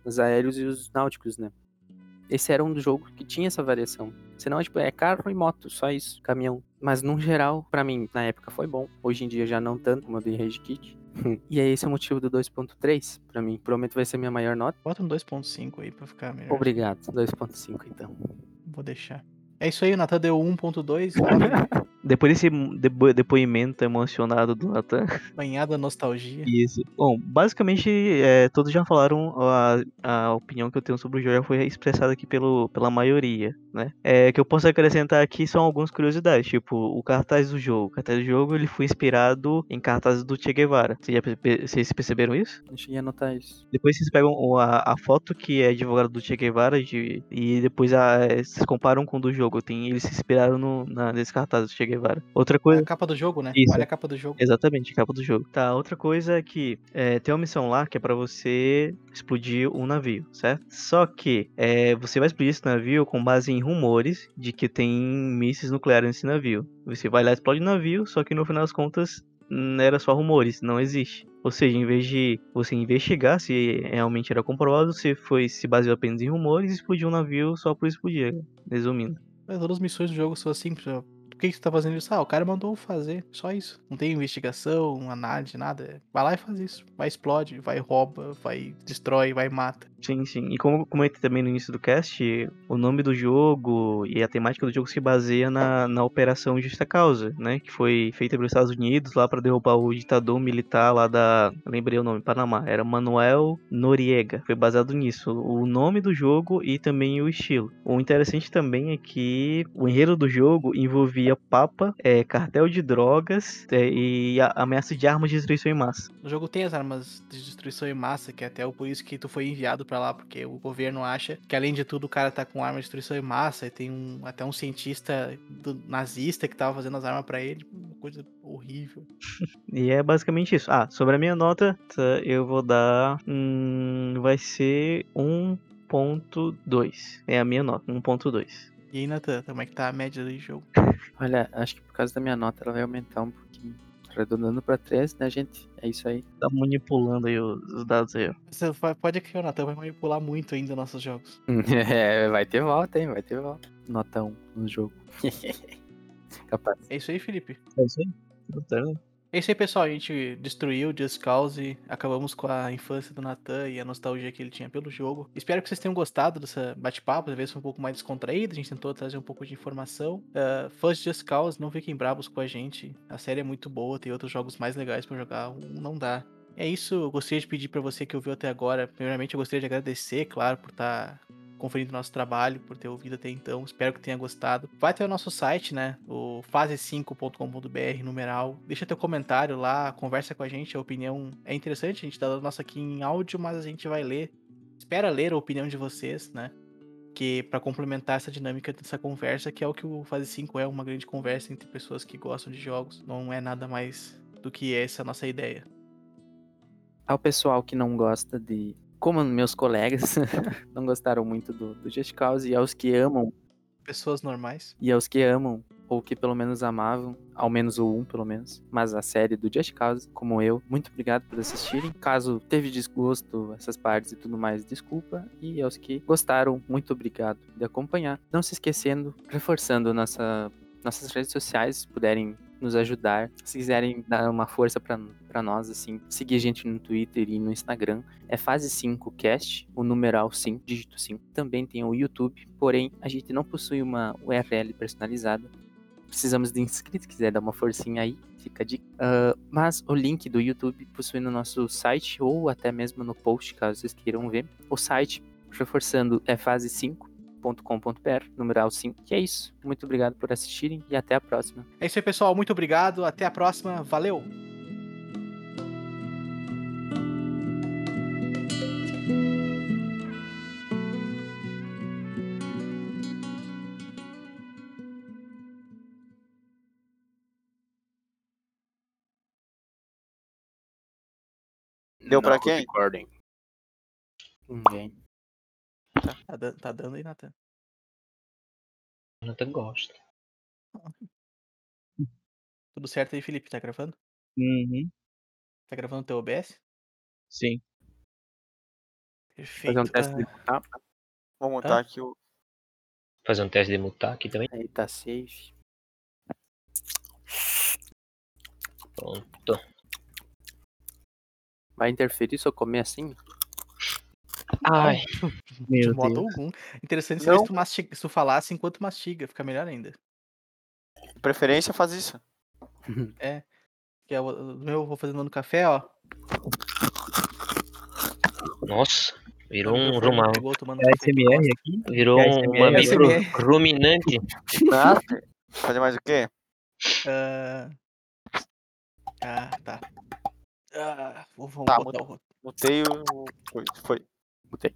os aéreos e os náuticos, né? Esse era um dos jogos que tinha essa variação. Senão, tipo, é carro e moto, só isso, caminhão. Mas, no geral, pra mim, na época foi bom. Hoje em dia já não tanto, como eu dei Rage Kit. *laughs* e é esse o motivo do 2.3, pra mim. Provavelmente vai ser minha maior nota. Bota um 2.5 aí pra ficar melhor. Obrigado, 2.5 então. Vou deixar. É isso aí, o Natan deu 1.2. *laughs* Depois desse depo- depoimento emocionado do Nathan. *laughs* Banhada nostalgia. Isso. Bom, basicamente, é, todos já falaram, a, a opinião que eu tenho sobre o jogo já foi expressada aqui pelo, pela maioria, né? É, que eu posso acrescentar aqui são algumas curiosidades, tipo, o cartaz do jogo. O cartaz do jogo, ele foi inspirado em cartazes do Che Guevara. Vocês, perce- vocês perceberam isso? Não cheguei a anotar isso. Depois vocês pegam a, a foto que é divulgada do Che Guevara de- e depois a, vocês comparam com o do jogo. Tem, eles se inspiraram no, na, nesse cartaz do Che Guevara. Outra A coisa... capa do jogo, né? Isso. Olha a capa do jogo. Exatamente, capa do jogo. Tá, outra coisa é que é, tem uma missão lá que é pra você explodir um navio, certo? Só que é, você vai explodir esse navio com base em rumores de que tem mísseis nucleares nesse navio. Você vai lá e explode o navio, só que no final das contas não era só rumores, não existe. Ou seja, em vez de você investigar se realmente era comprovado, você foi se baseou apenas em rumores e explodiu um navio só por explodir, resumindo. Mas Todas as missões do jogo são assim. Por que, tu tá fazendo isso? Ah, o cara mandou fazer. Só isso. Não tem investigação, análise, nada. Vai lá e faz isso. Vai, explode, vai, rouba, vai, destrói, vai, mata. Sim, sim. E como eu comentei também no início do cast, o nome do jogo e a temática do jogo se baseia na, na Operação Justa Causa, né? Que foi feita pelos Estados Unidos lá para derrubar o ditador militar lá da. Lembrei o nome, Panamá. Era Manuel Noriega. Foi baseado nisso. O nome do jogo e também o estilo. O interessante também é que o enredo do jogo envolvia Papa, é, cartel de drogas é, e ameaça de armas de destruição em massa. No jogo tem as armas de destruição em massa, que é até o por isso que tu foi enviado pra lá, porque o governo acha que além de tudo o cara tá com arma de destruição em massa, e tem um, até um cientista do- nazista que tava fazendo as armas pra ele, uma coisa horrível. *laughs* E é basicamente isso. Ah, sobre a minha nota, tá, eu vou dar. Hum, vai ser 1.2. É a minha nota, 1.2. E aí, Nathan, como é que tá a média do jogo? Olha, acho que por causa da minha nota ela vai aumentar um pouquinho. Arredondando pra 3, né, gente? É isso aí. Tá manipulando aí os, os dados aí, ó. Você pode que o Nathan vai manipular muito ainda nossos jogos. *laughs* É, vai ter volta, hein? Vai ter volta. Nota 1 no jogo. *laughs* Capaz. É isso aí, Felipe. É isso aí. Tá, né? É isso aí, pessoal. A gente destruiu Just Cause, acabamos com a infância do Nathan e a nostalgia que ele tinha pelo jogo. Espero que vocês tenham gostado dessa bate-papo, talvez foi um pouco mais descontraído, a gente tentou trazer um pouco de informação. Uh, fãs de Just Cause, não fiquem bravos com a gente, a série é muito boa, tem outros jogos mais legais pra jogar, não dá. É isso, eu gostaria de pedir pra você que ouviu até agora, primeiramente eu gostaria de agradecer, claro, por estar conferindo nosso trabalho, por ter ouvido até então. Espero que tenha gostado. Vai ter o nosso site, né? O fase5.com.br, numeral. Deixa teu comentário lá, conversa com a gente. A opinião é interessante, a gente tá dando nossa aqui em áudio, mas a gente vai ler. Espera ler a opinião de vocês, né? Que para complementar essa dinâmica dessa conversa, que é o que o Fase 5 é, uma grande conversa entre pessoas que gostam de jogos. Não é nada mais do que essa nossa ideia. Ao pessoal que não gosta de. Como meus colegas *laughs* não gostaram muito do, do Just Cause, e aos que amam, Pessoas normais. e aos que amam, ou que pelo menos amavam, ao menos o 1 pelo menos, mas a série do Just Cause, como eu, muito obrigado por assistirem. Caso teve desgosto, essas partes e tudo mais, desculpa. E aos que gostaram, muito obrigado de acompanhar. Não se esquecendo, reforçando nossa, nossas redes sociais, se puderem nos ajudar. Se quiserem dar uma força pra nós, assim, seguir a gente no Twitter e no Instagram. É fase 5 cast, o numeral 5, dígito 5. Também tem o YouTube, porém a gente não possui uma URL personalizada. Precisamos de inscritos, se quiser dar uma forcinha aí, fica a dica. Ah, mas o link do YouTube possui no nosso site ou até mesmo no post, caso vocês queiram ver. O site, reforçando, é fase 5 .com.br, numeral 5. E é isso. Muito obrigado por assistirem e até a próxima. É isso aí, pessoal. Muito obrigado. Até a próxima. Valeu! Deu pra quem? Recording. Ninguém. Tá, dan- tá dando aí, Nathan. Eu até gosto. Tudo certo aí, Felipe? Tá gravando? Uhum. Tá gravando o teu OBS? Sim. Perfeito. Fazer um teste de Ah, botar. Vou montar Hã? aqui o. Fazer um teste de mutar aqui também. Aí tá safe. Pronto. Vai interferir se eu comer assim? Ai, *laughs* de Meu modo Deus. algum. Interessante seria se tu, mastiga, se tu falasse enquanto mastiga, fica melhor ainda. De preferência faz isso. *laughs* Que é o, o meu eu vou fazendo no café, ó. nossa. Virou um tomando É aqui? Virou É um mamífero ruminante. Fazer mais o quê? Ah, ah, tá. Ah, vou, vou Tá, botar o Mutei o. Foi. foi. Botei.